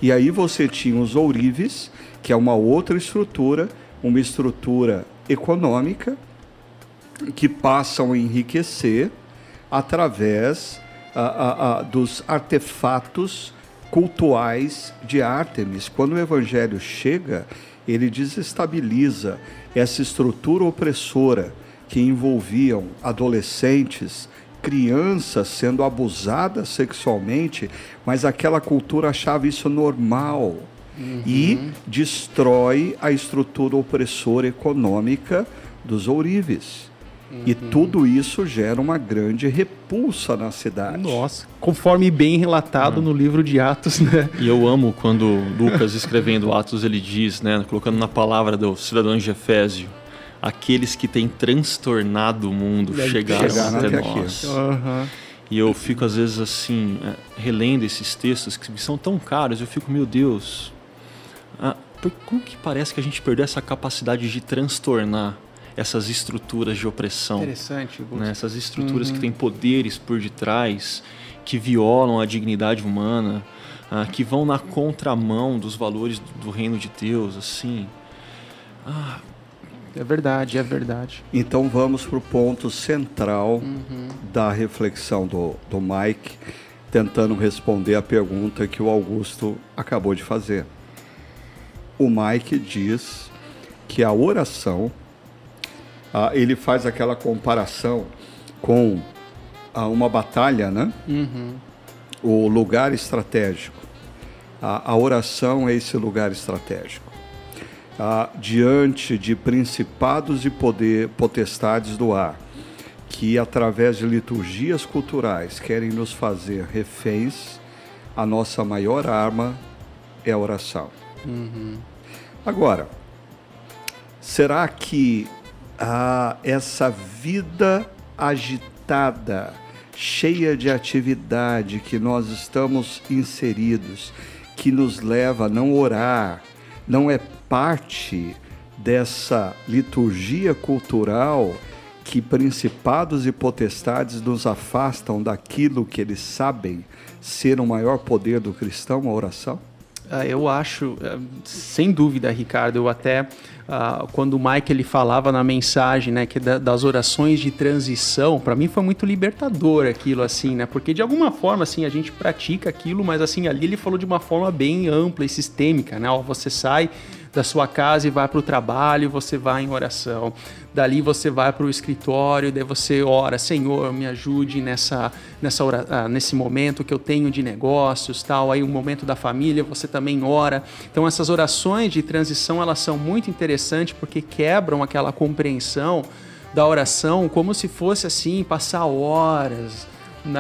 A: E aí você tinha os ourives, que é uma outra estrutura, uma estrutura econômica, que passam a enriquecer através a, a, a, dos artefatos cultuais de Ártemis. Quando o evangelho chega, ele desestabiliza essa estrutura opressora que envolviam adolescentes, crianças sendo abusadas sexualmente, mas aquela cultura achava isso normal uhum. e destrói a estrutura opressora econômica dos ourives. Uhum. E tudo isso gera uma grande repulsa na cidade.
B: Nossa, conforme bem relatado uhum. no livro de Atos, né?
C: E eu amo quando Lucas escrevendo Atos ele diz, né, colocando na palavra do cidadão de Efésio, aqueles que têm transtornado o mundo chegaram, chegaram até, até nós. Uhum. E eu fico às vezes assim, é, relendo esses textos que são tão caros, eu fico, meu Deus, ah, como que parece que a gente perdeu essa capacidade de transtornar essas estruturas de opressão.
B: Interessante.
C: Né? Essas estruturas uhum. que têm poderes por detrás, que violam a dignidade humana, ah, que vão na contramão dos valores do reino de Deus, assim.
B: Ah, é verdade, é verdade.
A: Então vamos para o ponto central uhum. da reflexão do, do Mike, tentando responder a pergunta que o Augusto acabou de fazer. O Mike diz que a oração ah, ele faz aquela comparação com ah, uma batalha, né? Uhum. O lugar estratégico. A, a, oração é esse lugar estratégico. Ah, diante de principados e poder, potestades do ar, que através de liturgias culturais querem nos fazer reféns, a nossa maior arma é a oração. Uhum. Agora, será que a essa vida agitada, cheia de atividade que nós estamos inseridos, que nos leva a não orar, não é parte dessa liturgia cultural que principados e potestades nos afastam daquilo que eles sabem ser o maior poder do cristão, a oração?
B: Ah, eu acho, eh, sem dúvida, Ricardo, eu até Uh, quando o Mike ele falava na mensagem, né, que da, das orações de transição, para mim foi muito libertador aquilo assim, né? Porque de alguma forma assim a gente pratica aquilo, mas assim ali ele falou de uma forma bem ampla e sistêmica, né? Ó, você sai da sua casa e vai para o trabalho, você vai em oração. Dali você vai para o escritório, daí você ora, Senhor, me ajude nessa, nessa ah, nesse momento que eu tenho de negócios, tal. Aí o momento da família, você também ora. Então essas orações de transição elas são muito interessantes porque quebram aquela compreensão da oração como se fosse assim passar horas.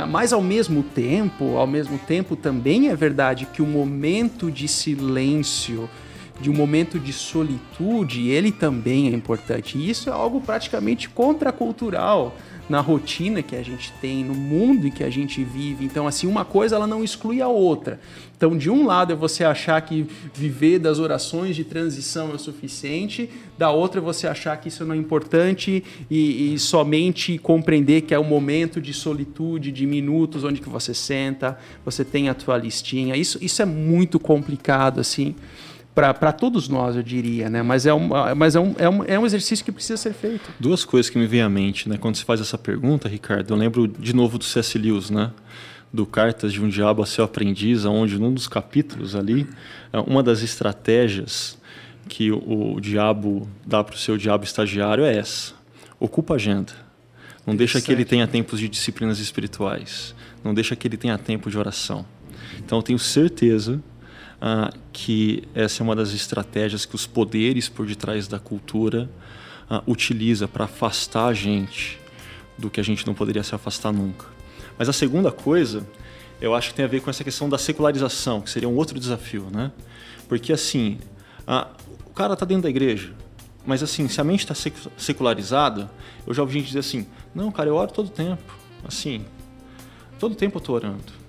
B: Mas ao mesmo tempo, ao mesmo tempo também é verdade que o momento de silêncio de um momento de solitude, ele também é importante. E isso é algo praticamente contracultural na rotina que a gente tem, no mundo em que a gente vive. Então, assim, uma coisa ela não exclui a outra. Então, de um lado é você achar que viver das orações de transição é o suficiente, da outra é você achar que isso não é importante e, e somente compreender que é um momento de solitude, de minutos onde que você senta, você tem a tua listinha. Isso, isso é muito complicado, assim para todos nós, eu diria, né? Mas, é um, mas é, um, é, um, é um exercício que precisa ser feito.
C: Duas coisas que me vêm à mente, né? Quando você faz essa pergunta, Ricardo, eu lembro de novo do C.S. Lewis, né? Do Cartas de um Diabo a Seu Aprendiz, onde num dos capítulos ali, é uma das estratégias que o, o diabo dá para o seu diabo estagiário é essa: ocupa a agenda. Não deixa que ele tenha tempos de disciplinas espirituais. Não deixa que ele tenha tempo de oração. Então, eu tenho certeza ah, que essa é uma das estratégias que os poderes por detrás da cultura ah, utiliza para afastar a gente do que a gente não poderia se afastar nunca. Mas a segunda coisa, eu acho que tem a ver com essa questão da secularização, que seria um outro desafio, né? Porque assim, ah, o cara está dentro da igreja, mas assim, se a mente está secularizada, eu já ouvi gente dizer assim, não, cara, eu oro todo tempo, assim, todo tempo eu estou orando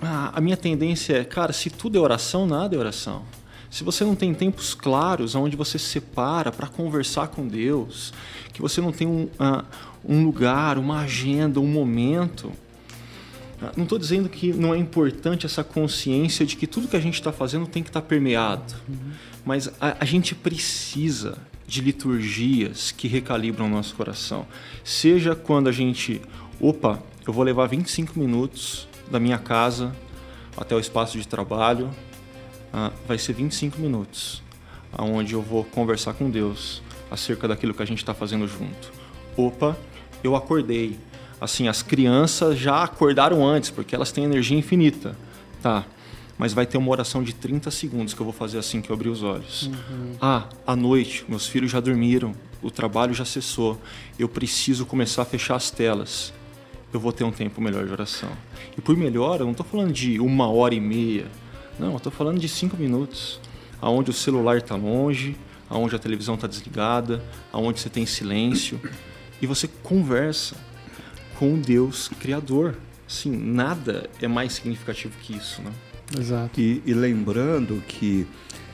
C: a, a minha tendência é, cara, se tudo é oração, nada é oração. Se você não tem tempos claros onde você se separa para conversar com Deus, que você não tem um, uh, um lugar, uma agenda, um momento, uh, não estou dizendo que não é importante essa consciência de que tudo que a gente está fazendo tem que estar tá permeado, uhum. mas a, a gente precisa de liturgias que recalibram o nosso coração. Seja quando a gente, opa, eu vou levar 25 minutos da minha casa até o espaço de trabalho uh, vai ser 25 minutos, aonde eu vou conversar com Deus acerca daquilo que a gente está fazendo junto. Opa, eu acordei. Assim, as crianças já acordaram antes, porque elas têm energia infinita. Tá, mas vai ter uma oração de 30 segundos que eu vou fazer assim que eu abrir os olhos. Uhum. Ah, à noite, meus filhos já dormiram, o trabalho já cessou, eu preciso começar a fechar as telas eu vou ter um tempo melhor de oração. E por melhor, eu não estou falando de uma hora e meia. Não, eu estou falando de cinco minutos. Aonde o celular está longe, aonde a televisão está desligada, aonde você tem silêncio. E você conversa com Deus Criador. Sim, nada é mais significativo que isso. Né?
A: Exato. E, e lembrando que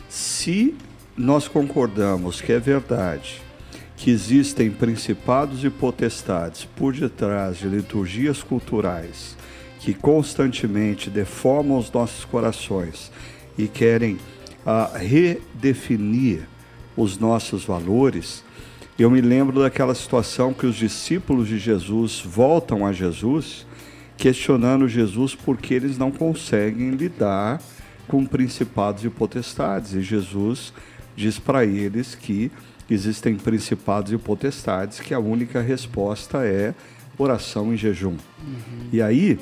A: se nós concordamos que é verdade que existem principados e potestades por detrás de liturgias culturais que constantemente deformam os nossos corações e querem ah, redefinir os nossos valores, eu me lembro daquela situação que os discípulos de Jesus voltam a Jesus, questionando Jesus porque eles não conseguem lidar com principados e potestades. E Jesus diz para eles que existem principados e potestades que a única resposta é oração em jejum. Uhum. E aí,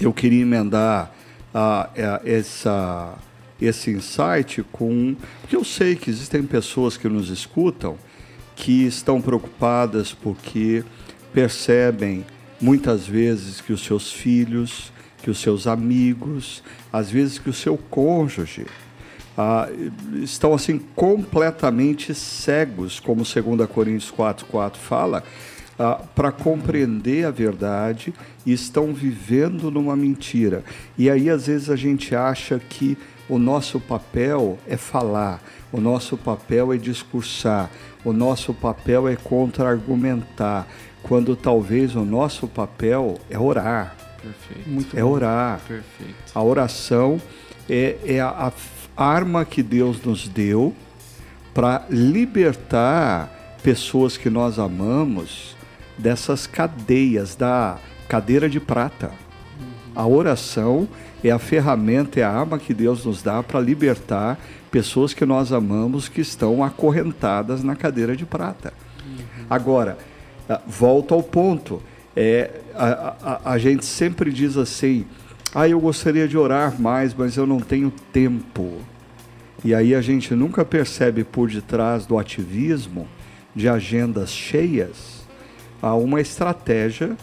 A: eu queria emendar a, a, essa, esse insight com. Porque eu sei que existem pessoas que nos escutam que estão preocupadas porque percebem muitas vezes que os seus filhos, que os seus amigos, às vezes que o seu cônjuge, ah, estão assim completamente cegos, como 2 Coríntios 4,4 fala, ah, para compreender a verdade e estão vivendo numa mentira. E aí, às vezes, a gente acha que o nosso papel é falar, o nosso papel é discursar, o nosso papel é contra-argumentar, quando talvez o nosso papel é orar.
C: Perfeito. Muito
A: é orar.
C: Perfeito.
A: A oração é, é a, a arma que Deus nos deu para libertar pessoas que nós amamos dessas cadeias da cadeira de prata. A oração é a ferramenta, é a arma que Deus nos dá para libertar pessoas que nós amamos que estão acorrentadas na cadeira de prata. Agora, ah, volto ao ponto. É, a, a, a gente sempre diz assim: ah, eu gostaria de orar mais, mas eu não tenho tempo. E aí a gente nunca percebe por detrás do ativismo, de agendas cheias, há uma estratégia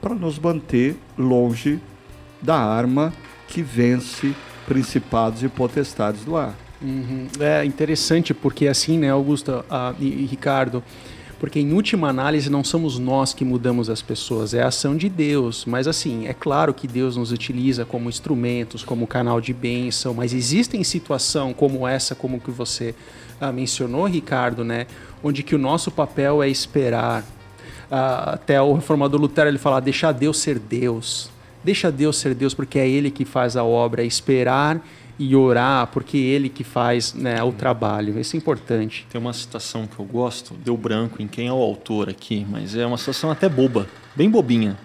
A: para nos manter longe da arma que vence principados e potestades do ar.
B: Uhum. É interessante porque assim, né, Augusto e Ricardo, porque em última análise não somos nós que mudamos as pessoas, é a ação de Deus. Mas assim, é claro que Deus nos utiliza como instrumentos, como canal de bênção, mas existem situação como essa, como que você ah, mencionou, Ricardo, né, onde que o nosso papel é esperar. Ah, até o reformador Lutero ele fala: deixa Deus ser Deus. Deixa Deus ser Deus, porque é Ele que faz a obra, esperar e orar, porque é ele que faz né, o trabalho. Isso é importante.
C: Tem uma citação que eu gosto, deu branco em quem é o autor aqui, mas é uma citação até boba, bem bobinha.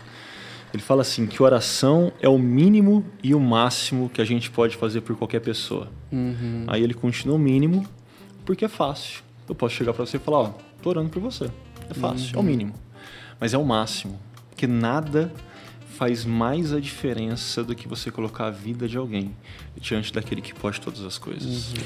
C: Ele fala assim que oração é o mínimo e o máximo que a gente pode fazer por qualquer pessoa. Uhum. Aí ele continua o mínimo porque é fácil. Eu posso chegar para você e falar, ó, tô orando por você. É fácil, uhum. é o uhum. mínimo. Mas é o máximo, porque nada faz mais a diferença do que você colocar a vida de alguém diante daquele que pode todas as coisas. Uhum.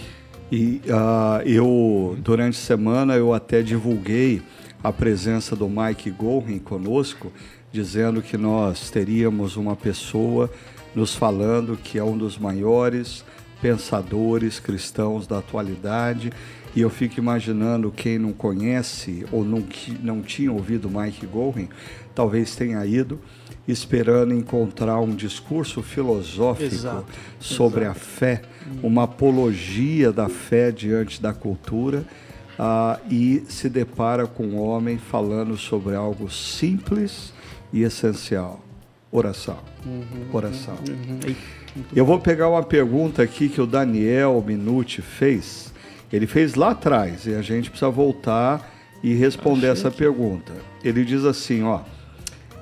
A: E uh, eu, durante a semana, eu até divulguei a presença do Mike Gorin conosco, dizendo que nós teríamos uma pessoa nos falando que é um dos maiores pensadores cristãos da atualidade. E eu fico imaginando quem não conhece ou não, não tinha ouvido Mike Gorin, talvez tenha ido esperando encontrar um discurso filosófico exato, sobre exato. a fé, uma apologia da fé diante da cultura, uh, e se depara com um homem falando sobre algo simples e essencial: oração. Uhum, oração. Uhum, uhum. Eu vou pegar uma pergunta aqui que o Daniel Minuti fez. Ele fez lá atrás e a gente precisa voltar e responder essa pergunta. Ele diz assim, ó.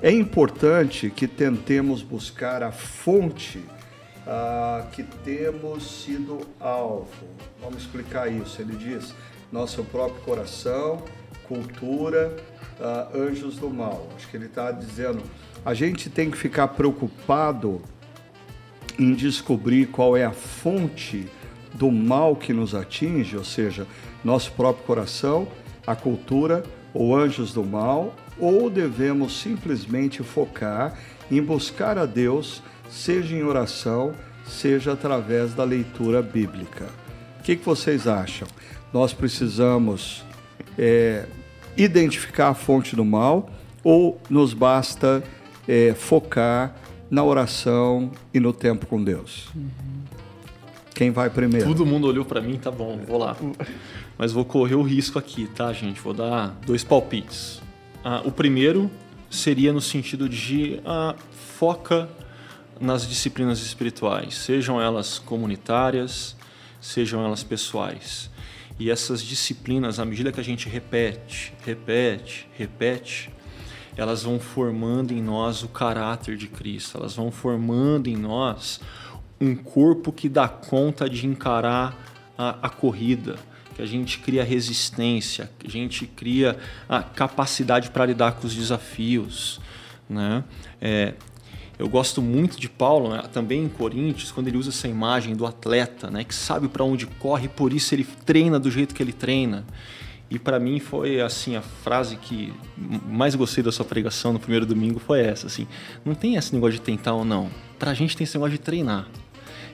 A: É importante que tentemos buscar a fonte ah, que temos sido alvo. Vamos explicar isso. Ele diz: nosso próprio coração, cultura, ah, anjos do mal. Acho que ele está dizendo: a gente tem que ficar preocupado em descobrir qual é a fonte do mal que nos atinge, ou seja, nosso próprio coração, a cultura ou anjos do mal, ou devemos simplesmente focar em buscar a Deus, seja em oração, seja através da leitura bíblica. O que, que vocês acham? Nós precisamos é, identificar a fonte do mal ou nos basta é, focar na oração e no tempo com Deus? Uhum. Quem vai primeiro?
C: Todo mundo olhou para mim, tá bom, vou lá. Mas vou correr o risco aqui, tá, gente? Vou dar dois palpites. Ah, o primeiro seria no sentido de ah, foca nas disciplinas espirituais, sejam elas comunitárias, sejam elas pessoais. E essas disciplinas, à medida que a gente repete, repete, repete, elas vão formando em nós o caráter de Cristo, elas vão formando em nós um corpo que dá conta de encarar a, a corrida, que a gente cria resistência, que a gente cria a capacidade para lidar com os desafios. Né? É, eu gosto muito de Paulo, né? também em Coríntios, quando ele usa essa imagem do atleta, né? que sabe para onde corre, por isso ele treina do jeito que ele treina. E para mim foi assim a frase que mais gostei da sua pregação no primeiro domingo foi essa, assim, não tem esse negócio de tentar ou não. Para a gente tem esse negócio de treinar.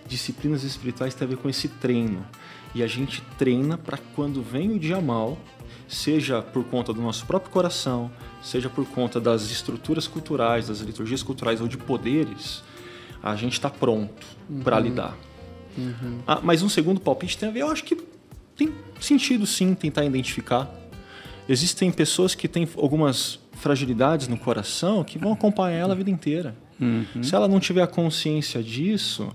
C: Disciplinas espirituais tem a ver com esse treino e a gente treina para quando vem o dia mal, seja por conta do nosso próprio coração, seja por conta das estruturas culturais, das liturgias culturais ou de poderes, a gente está pronto uhum. para lidar. Uhum. Ah, mas um segundo palpite tem a ver, eu acho que tem sentido sim tentar identificar. Existem pessoas que têm algumas fragilidades no coração que vão acompanhar ela a vida inteira. Uhum. Se ela não tiver a consciência disso,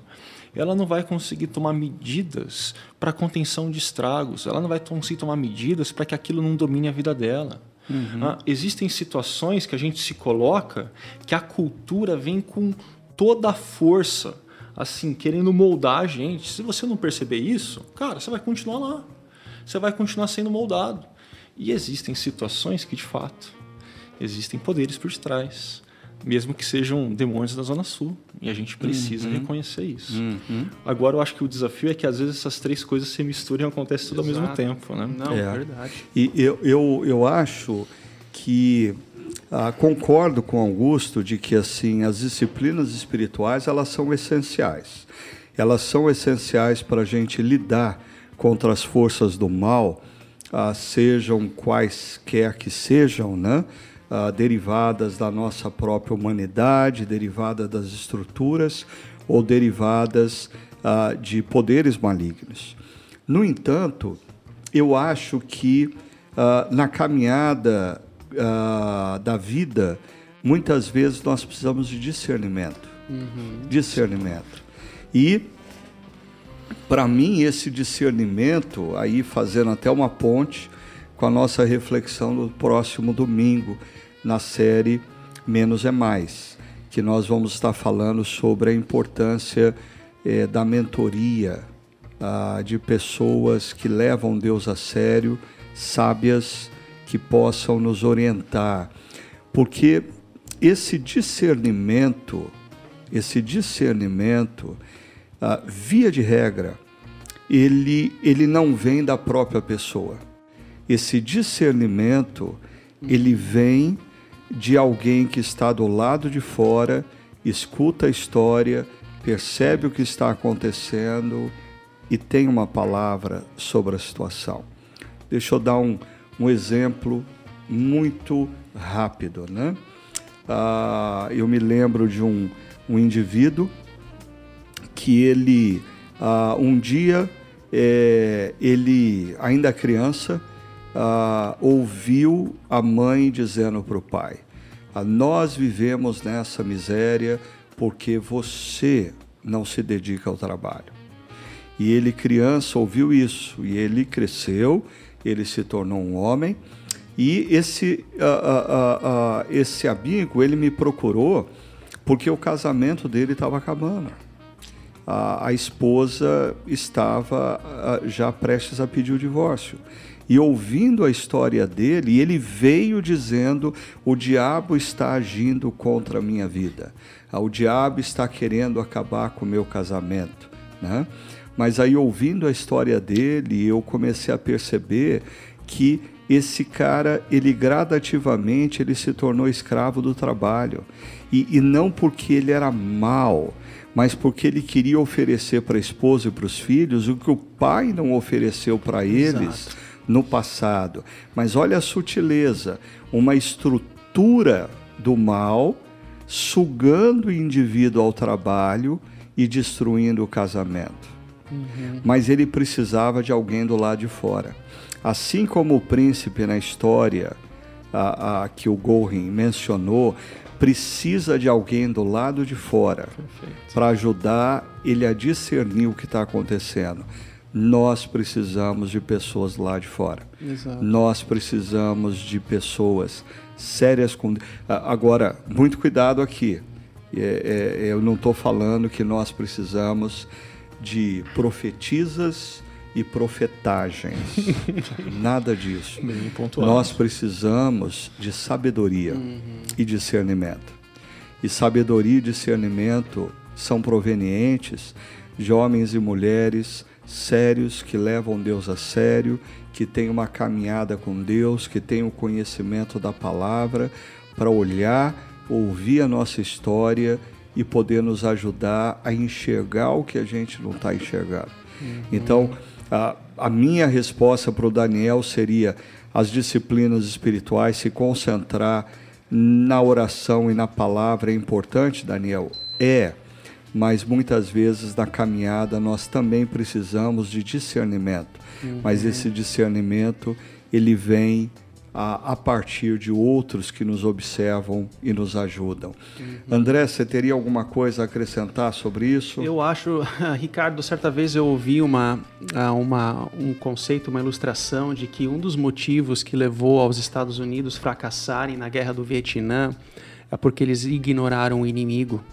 C: ela não vai conseguir tomar medidas para contenção de estragos, ela não vai conseguir tomar medidas para que aquilo não domine a vida dela. Uhum. Ah, existem situações que a gente se coloca que a cultura vem com toda a força, assim, querendo moldar a gente. Se você não perceber isso, cara, você vai continuar lá. Você vai continuar sendo moldado. E existem situações que, de fato, existem poderes por trás mesmo que sejam demônios da Zona Sul. E a gente precisa uhum. reconhecer isso. Uhum. Agora, eu acho que o desafio é que às vezes essas três coisas se misturam e acontecem tudo Exato. ao mesmo tempo. Né?
A: Não, é verdade. E eu, eu, eu acho que ah, concordo com Augusto de que assim as disciplinas espirituais elas são essenciais. elas são essenciais para a gente lidar contra as forças do mal, ah, sejam quaisquer que sejam, né? Ah, derivadas da nossa própria humanidade, derivadas das estruturas ou derivadas ah, de poderes malignos. No entanto, eu acho que ah, na caminhada ah, da vida, muitas vezes nós precisamos de discernimento. Uhum. Discernimento. E, para mim, esse discernimento, aí fazendo até uma ponte com a nossa reflexão no próximo domingo, na série Menos é Mais, que nós vamos estar falando sobre a importância eh, da mentoria, ah, de pessoas que levam Deus a sério, sábias, que possam nos orientar. Porque esse discernimento, esse discernimento, ah, via de regra, ele, ele não vem da própria pessoa. Esse discernimento, ele vem de alguém que está do lado de fora, escuta a história, percebe o que está acontecendo e tem uma palavra sobre a situação. Deixa eu dar um, um exemplo muito rápido, né? Ah, eu me lembro de um, um indivíduo que ele ah, um dia é, ele ainda criança ah, ouviu a mãe dizendo para o pai: ah, Nós vivemos nessa miséria porque você não se dedica ao trabalho. E ele, criança, ouviu isso e ele cresceu, ele se tornou um homem. E esse, uh, uh, uh, esse amigo, ele me procurou porque o casamento dele estava acabando. A, a, esposa estava já prestes a pedir o divórcio. E ouvindo a história dele, ele veio dizendo: O diabo está agindo contra a minha vida. O diabo está querendo acabar com o meu casamento. Né? Mas aí, ouvindo a história dele, eu comecei a perceber que esse cara, ele gradativamente, ele se tornou escravo do trabalho. E, e não porque ele era mal, mas porque ele queria oferecer para a esposa e para os filhos o que o pai não ofereceu para eles Exato. No passado. Mas olha a sutileza, uma estrutura do mal sugando o indivíduo ao trabalho e destruindo o casamento. Uhum. Mas ele precisava de alguém do lado de fora. Assim como o príncipe na história a, a, que o Gorin mencionou, precisa de alguém do lado de fora para ajudar ele a discernir o que está acontecendo. Nós precisamos de pessoas lá de fora. Exato. Nós precisamos de pessoas sérias com. Agora, muito cuidado aqui. É, é, eu não estou falando que nós precisamos de profetisas e profetagens. Nada disso. Nós precisamos de sabedoria uhum. e discernimento. E sabedoria e discernimento são provenientes de homens e mulheres sérios que levam Deus a sério, que têm uma caminhada com Deus, que têm o conhecimento da palavra para olhar, ouvir a nossa história e poder nos ajudar a enxergar o que a gente não está enxergando. Uhum. Então, a, a minha resposta para o Daniel seria as disciplinas espirituais, se concentrar na oração e na palavra é importante, Daniel? É, mas muitas vezes na caminhada nós também precisamos de discernimento. Uhum. Mas esse discernimento, ele vem a, a, partir de outros que nos observam e nos ajudam. Uhum. André, você teria alguma coisa a acrescentar sobre isso?
B: Eu acho, Ricardo, certa vez eu ouvi uma, uma, um conceito, uma ilustração de que um dos motivos que levou aos Estados Unidos fracassarem na guerra do Vietnã é porque eles ignoraram o inimigo.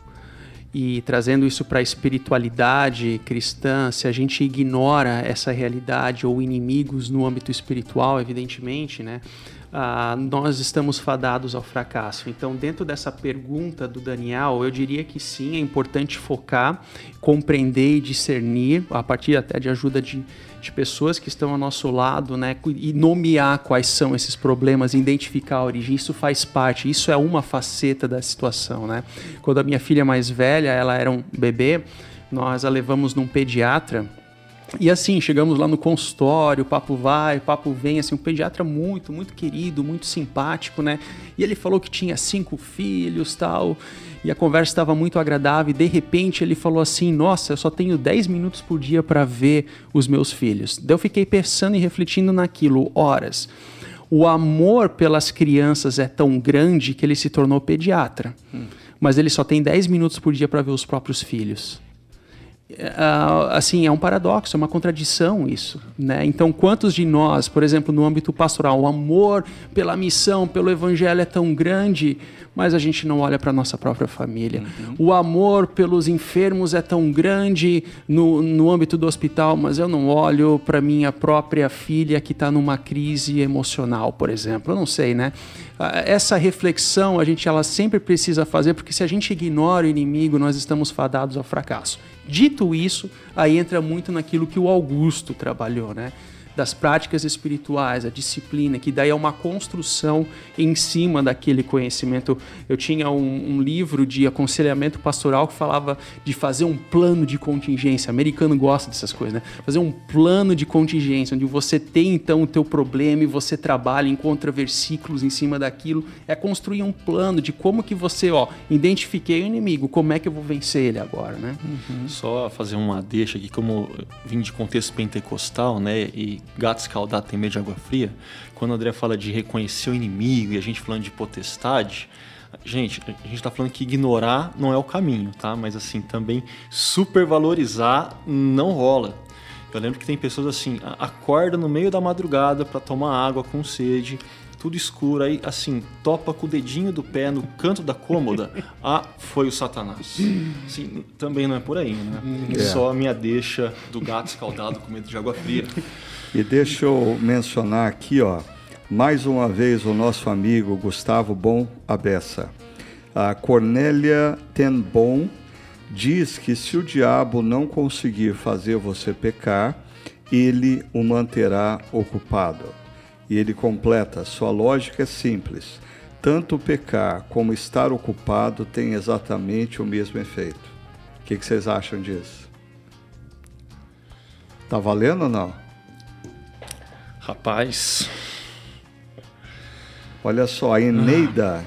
B: E trazendo isso para a espiritualidade cristã, se a gente ignora essa realidade ou inimigos no âmbito espiritual, evidentemente, né, ah, nós estamos fadados ao fracasso. Então, dentro dessa pergunta do Daniel, eu diria que sim, é importante focar, compreender e discernir, a partir até de ajuda de, de pessoas que estão ao nosso lado, né, e nomear quais são esses problemas, identificar a origem. Isso faz parte, isso é uma faceta da situação. Né? Quando a minha filha mais velha, ela era um bebê, nós a levamos num pediatra e assim, chegamos lá no consultório, papo vai, papo vem, assim, um pediatra muito, muito querido, muito simpático, né? E ele falou que tinha cinco filhos tal, e a conversa estava muito agradável, e de repente ele falou assim: Nossa, eu só tenho 10 minutos por dia para ver os meus filhos. Daí eu fiquei pensando e refletindo naquilo, horas. O amor pelas crianças é tão grande que ele se tornou pediatra, hum. mas ele só tem 10 minutos por dia para ver os próprios filhos. Uh, assim, é um paradoxo, é uma contradição isso, né? Então, quantos de nós, por exemplo, no âmbito pastoral, o amor pela missão, pelo evangelho é tão grande, mas a gente não olha para a nossa própria família. Uhum. O amor pelos enfermos é tão grande no, no âmbito do hospital, mas eu não olho para minha própria filha que está numa crise emocional, por exemplo. Eu não sei, né? Essa reflexão a gente ela sempre precisa fazer, porque se a gente ignora o inimigo, nós estamos fadados ao fracasso. Dito isso, aí entra muito naquilo que o Augusto trabalhou, né? Das práticas espirituais, a disciplina, que daí é uma construção em cima daquele conhecimento. Eu tinha um, um, livro de aconselhamento pastoral que falava de fazer um plano de contingência. O americano gosta dessas coisas, né? Fazer um plano de contingência, onde você tem então o teu problema e você trabalha, encontra versículos em cima daquilo. É construir um plano de como que você, ó, identifiquei o inimigo, como é que eu vou vencer ele agora, né?
C: Uhum. Só fazer uma deixa aqui, como vim de contexto pentecostal, né? E gato escaldado tem medo de água fria, quando o André fala de reconhecer o inimigo e a gente falando de potestade, gente, a gente está falando que ignorar não é o caminho, tá? Mas assim, também supervalorizar não rola. Eu lembro que tem pessoas assim, acorda no meio da madrugada para tomar água com sede, tudo escuro, aí assim, topa com o dedinho do pé no canto da cômoda, ah, foi o Satanás. Assim, também não é por aí, né? É. Só a minha deixa do gato escaldado com medo de água fria.
A: E deixa eu mencionar aqui, ó, mais uma vez o nosso amigo Gustavo Bom Abessa. A Cornélia Tenbon diz que se o diabo não conseguir fazer você pecar, ele o manterá ocupado. E ele completa: sua lógica é simples. Tanto pecar como estar ocupado tem exatamente o mesmo efeito. O que, que vocês acham disso? Tá valendo ou não?
C: Rapaz.
A: Olha só, a Eneida ah.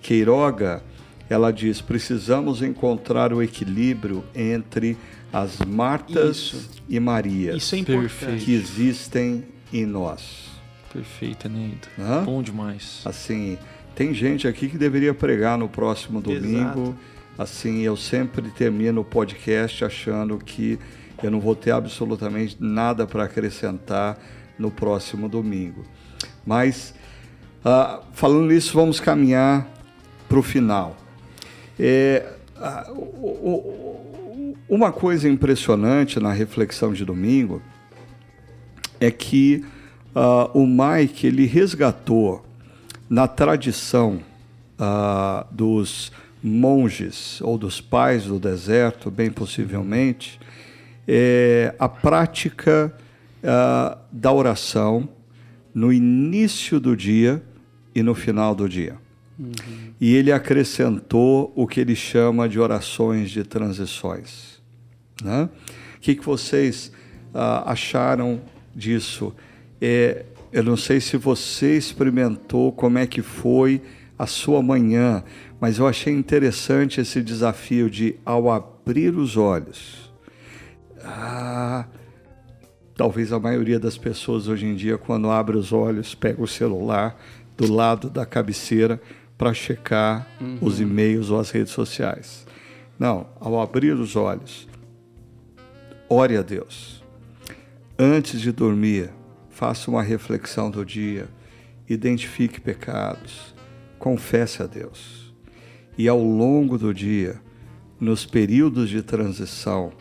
A: Queiroga, ela diz: precisamos encontrar o equilíbrio entre as Martas Isso. e Marias
B: Isso é importante.
A: que existem em nós.
C: Perfeito, Eneida. Hã? Bom demais.
A: Assim, tem gente aqui que deveria pregar no próximo domingo. Exato. Assim, eu sempre termino o podcast achando que eu não vou ter absolutamente nada para acrescentar no próximo domingo. Mas, uh, falando nisso, vamos caminhar para o final. É, uh, uma coisa impressionante na reflexão de domingo é que uh, o Mike ele resgatou na tradição dos monges ou dos pais do deserto, bem possivelmente, é, a prática uh, da oração no início do dia e no final do dia. Uhum. E ele acrescentou o que ele chama de orações de transições. Né? O que, que vocês uh, acharam disso? É, eu não sei se você experimentou como é que foi a sua manhã, mas eu achei interessante esse desafio de, ao abrir os olhos, ah, Talvez a maioria das pessoas hoje em dia, quando abre os olhos, pega o celular do lado da cabeceira para checar uhum. os e-mails ou as redes sociais. Não, ao abrir os olhos, ore a Deus. Antes de dormir, faça uma reflexão do dia, identifique pecados, confesse a Deus. E ao longo do dia, nos períodos de transição,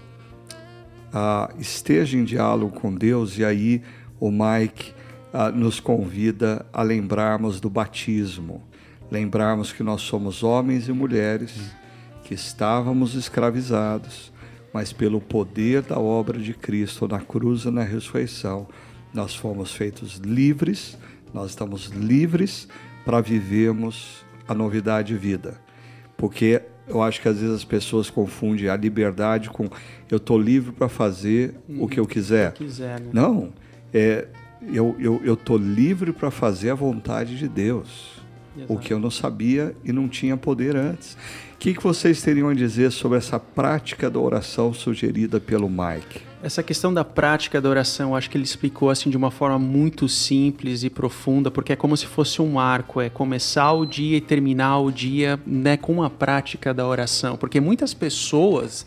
A: uh, esteja em diálogo com Deus, e aí o Mike uh, nos convida a lembrarmos do batismo, lembrarmos que nós somos homens e mulheres que estávamos escravizados, mas pelo poder da obra de Cristo na cruz e na ressurreição, nós fomos feitos livres, nós estamos livres para vivermos a novidade de vida. Porque eu acho que às vezes as pessoas confundem a liberdade com eu estou livre para fazer o que eu quiser.
B: quiser né?
A: Não, é, eu estou eu, tô livre para fazer a vontade de Deus. Exato. O que eu não sabia e não tinha poder antes. Que, que vocês teriam a dizer sobre essa prática da oração sugerida pelo Mike?
B: Essa questão da prática da oração, acho que ele explicou assim de uma forma muito simples e profunda, porque é como se fosse um arco, é começar o dia e terminar o dia né, com a prática da oração. Porque muitas pessoas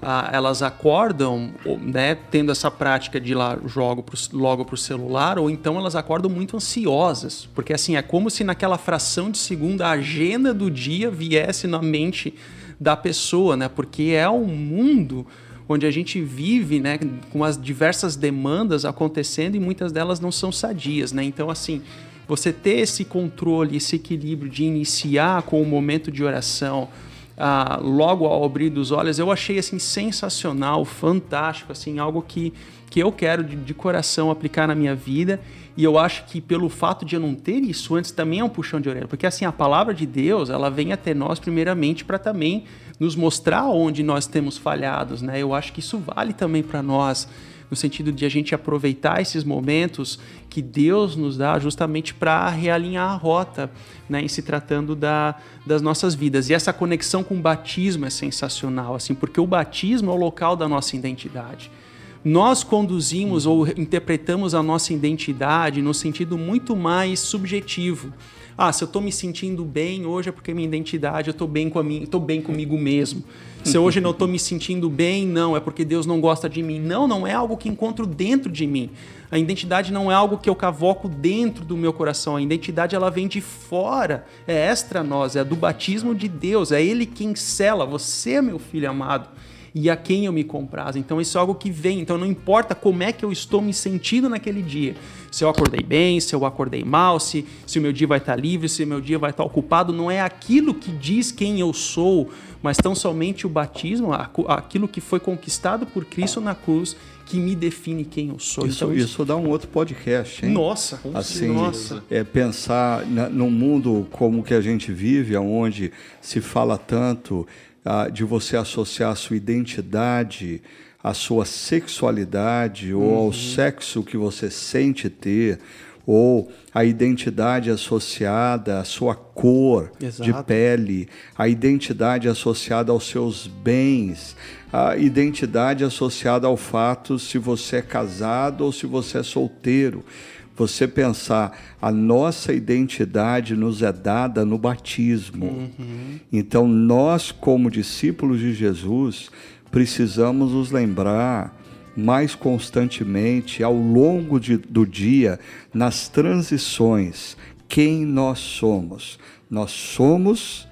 B: ah, elas acordam né, tendo essa prática de ir lá jogo pro, logo para o celular, ou então elas acordam muito ansiosas, porque assim é como se naquela fração de segundo a agenda do dia viesse na mente da pessoa, né? Porque é um mundo onde a gente vive né, com as diversas demandas acontecendo e muitas delas não são sadias. Né? Então, assim, você ter esse controle, esse equilíbrio de iniciar com o momento de oração, ah, logo ao abrir dos olhos, eu achei assim sensacional, fantástico, assim algo que, que eu quero de, de coração aplicar na minha vida. E eu acho que pelo fato de eu não ter isso antes também é um puxão de orelha, porque assim a palavra de Deus ela vem até nós primeiramente para também nos mostrar onde nós temos falhados, né? Eu acho que isso vale também para nós no sentido de a gente aproveitar esses momentos que Deus nos dá justamente para realinhar a rota, né, em se tratando da, das nossas vidas. E essa conexão com o batismo é sensacional, assim, porque o batismo é o local da nossa identidade. Nós conduzimos ou interpretamos a nossa identidade no sentido muito mais subjetivo. Ah, se eu estou me sentindo bem hoje é porque minha identidade, eu estou bem, com a minha, tô bem comigo mesmo. Se hoje não estou me sentindo bem, não, é porque Deus não gosta de mim. Não, não é algo que encontro dentro de mim. A identidade não é algo que eu cavoco dentro do meu coração. A identidade ela vem de fora, é extra nós, é do batismo de Deus. É Ele quem sela. Você meu filho amado e a quem eu me comprazo. Então isso é algo que vem. Então não importa como é que eu estou me sentindo naquele dia. Se eu acordei bem, se eu acordei mal, se, se o meu dia vai estar livre, se o meu dia vai estar ocupado, não é aquilo que diz quem eu sou, mas tão somente o batismo, aquilo que foi conquistado por Cristo na cruz que me define quem eu sou.
A: Isso, então, isso... isso dá um outro podcast, hein?
B: Nossa,
A: assim,
B: nossa.
A: É pensar na, num mundo como que a gente vive, onde se fala tanto ah, de você associar a sua identidade à sua sexualidade ou ao uhum. sexo que você sente ter ou a identidade associada à sua cor Exato. de pele, a identidade associada aos seus bens, a identidade associada ao fato se você é casado ou se você é solteiro você pensar, a nossa identidade nos é dada no batismo. Uhum. Então, nós, como discípulos de Jesus, precisamos nos lembrar mais constantemente, ao longo de, do dia, nas transições, quem nós somos. Nós somos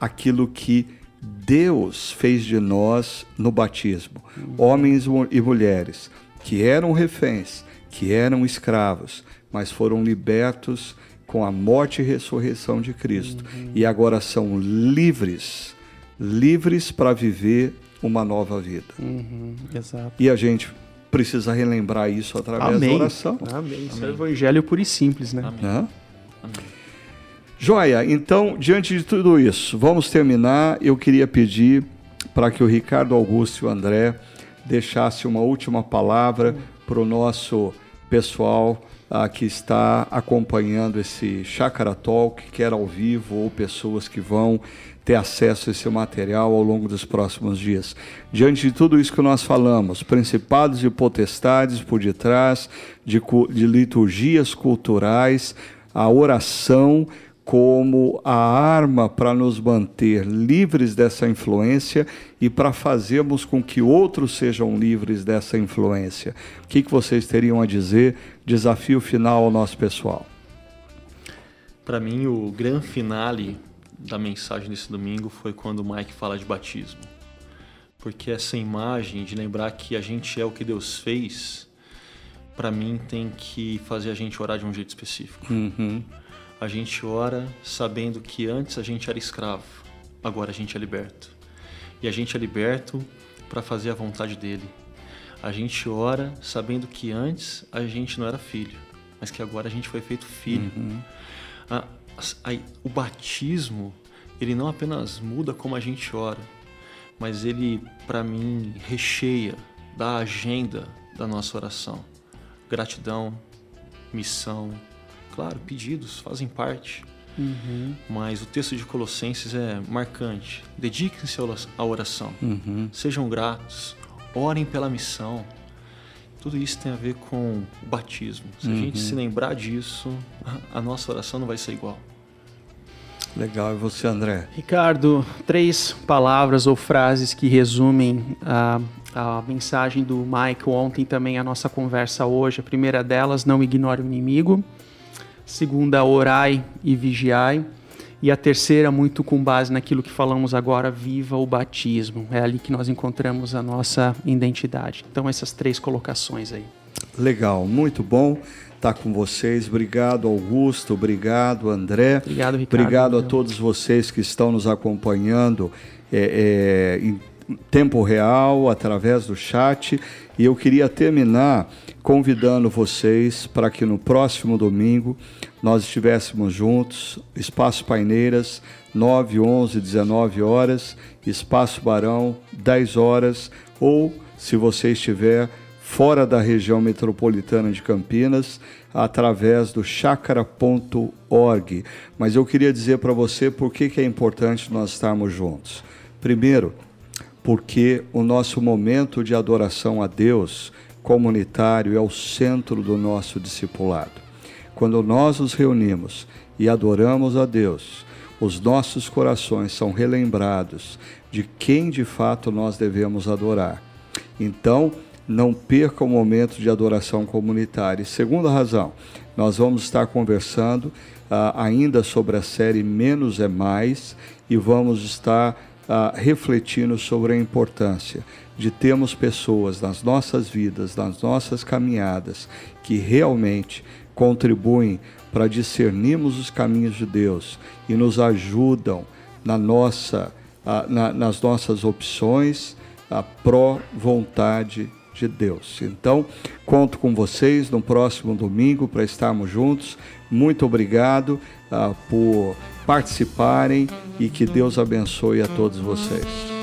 A: aquilo que Deus fez de nós no batismo. Uhum. Homens e mulheres que eram reféns, que eram escravos, mas foram libertos com a morte e ressurreição de Cristo. Uhum. E agora são livres, livres para viver uma nova vida.
B: Uhum. Exato.
A: E a gente precisa relembrar isso através
B: Amém.
A: da oração.
B: Amém. Isso é o evangelho puro e simples, né?
A: Amém. Amém. Joia, então, diante de tudo isso, vamos terminar. Eu queria pedir para que o Ricardo Augusto e o André deixassem uma última palavra para o nosso pessoal ah, que está acompanhando esse Chácara Talk, quer ao vivo ou pessoas que vão ter acesso a esse material ao longo dos próximos dias. Diante de tudo isso que nós falamos, principados e potestades por detrás de, de liturgias culturais, a oração como a arma para nos manter livres dessa influência e para fazermos com que outros sejam livres dessa influência. O que, que vocês teriam a dizer? Desafio final ao nosso pessoal.
C: Para mim, o grande finale da mensagem desse domingo foi quando o Mike fala de batismo. Porque essa imagem de lembrar que a gente é o que Deus fez, para mim tem que fazer a gente orar de um jeito específico.
A: Uhum.
C: A gente ora sabendo que antes a gente era escravo, agora a gente é liberto. E a gente é liberto para fazer a vontade dele. A gente ora sabendo que antes a gente não era filho, mas que agora a gente foi feito filho. Uhum. A, a, o batismo ele não apenas muda como a gente ora, mas ele, para mim, recheia da agenda da nossa oração. Gratidão, missão, claro, pedidos fazem parte. Uhum. Mas o texto de Colossenses é marcante. Dediquem-se à oração. Uhum. Sejam gratos. Orem pela missão. Tudo isso tem a ver com o batismo. Se uhum. a gente se lembrar disso, a nossa oração não vai ser igual.
A: Legal, e você, André?
B: Ricardo, três palavras ou frases que resumem a, a mensagem do Mike ontem, também a nossa conversa hoje. A primeira delas, não ignore o inimigo. Segunda, orai e vigiai. E a terceira, muito com base naquilo que falamos agora, viva o batismo. É ali que nós encontramos a nossa identidade. Então, essas três colocações aí.
A: Legal, muito bom estar com vocês. Obrigado, Augusto. Obrigado, André.
B: Obrigado, Ricardo.
A: Obrigado a todos vocês que estão nos acompanhando é, é, em tempo real, através do chat. E eu queria terminar convidando vocês para que no próximo domingo nós estivéssemos juntos, Espaço Paineiras, 9, 11, 19 horas, Espaço Barão, 10 horas, ou se você estiver fora da região metropolitana de Campinas, através do chácara.org. Mas eu queria dizer para você por que, que é importante nós estarmos juntos. Primeiro, porque o nosso momento de adoração a Deus comunitário é o centro do nosso discipulado. Quando nós nos reunimos e adoramos a Deus, os nossos corações são relembrados de quem de fato nós devemos adorar. Então, não perca o momento de adoração comunitária. Segunda razão, nós vamos estar conversando uh, ainda sobre a série Menos é Mais e vamos estar refletindo sobre a importância de termos pessoas nas nossas vidas, nas nossas caminhadas, que realmente contribuem para discernirmos os caminhos de Deus e nos ajudam na nossa, na, nas nossas opções a pró-vontade de Deus. Então, conto com vocês no próximo domingo para estarmos juntos. Muito obrigado uh, por participarem e que Deus abençoe a todos vocês.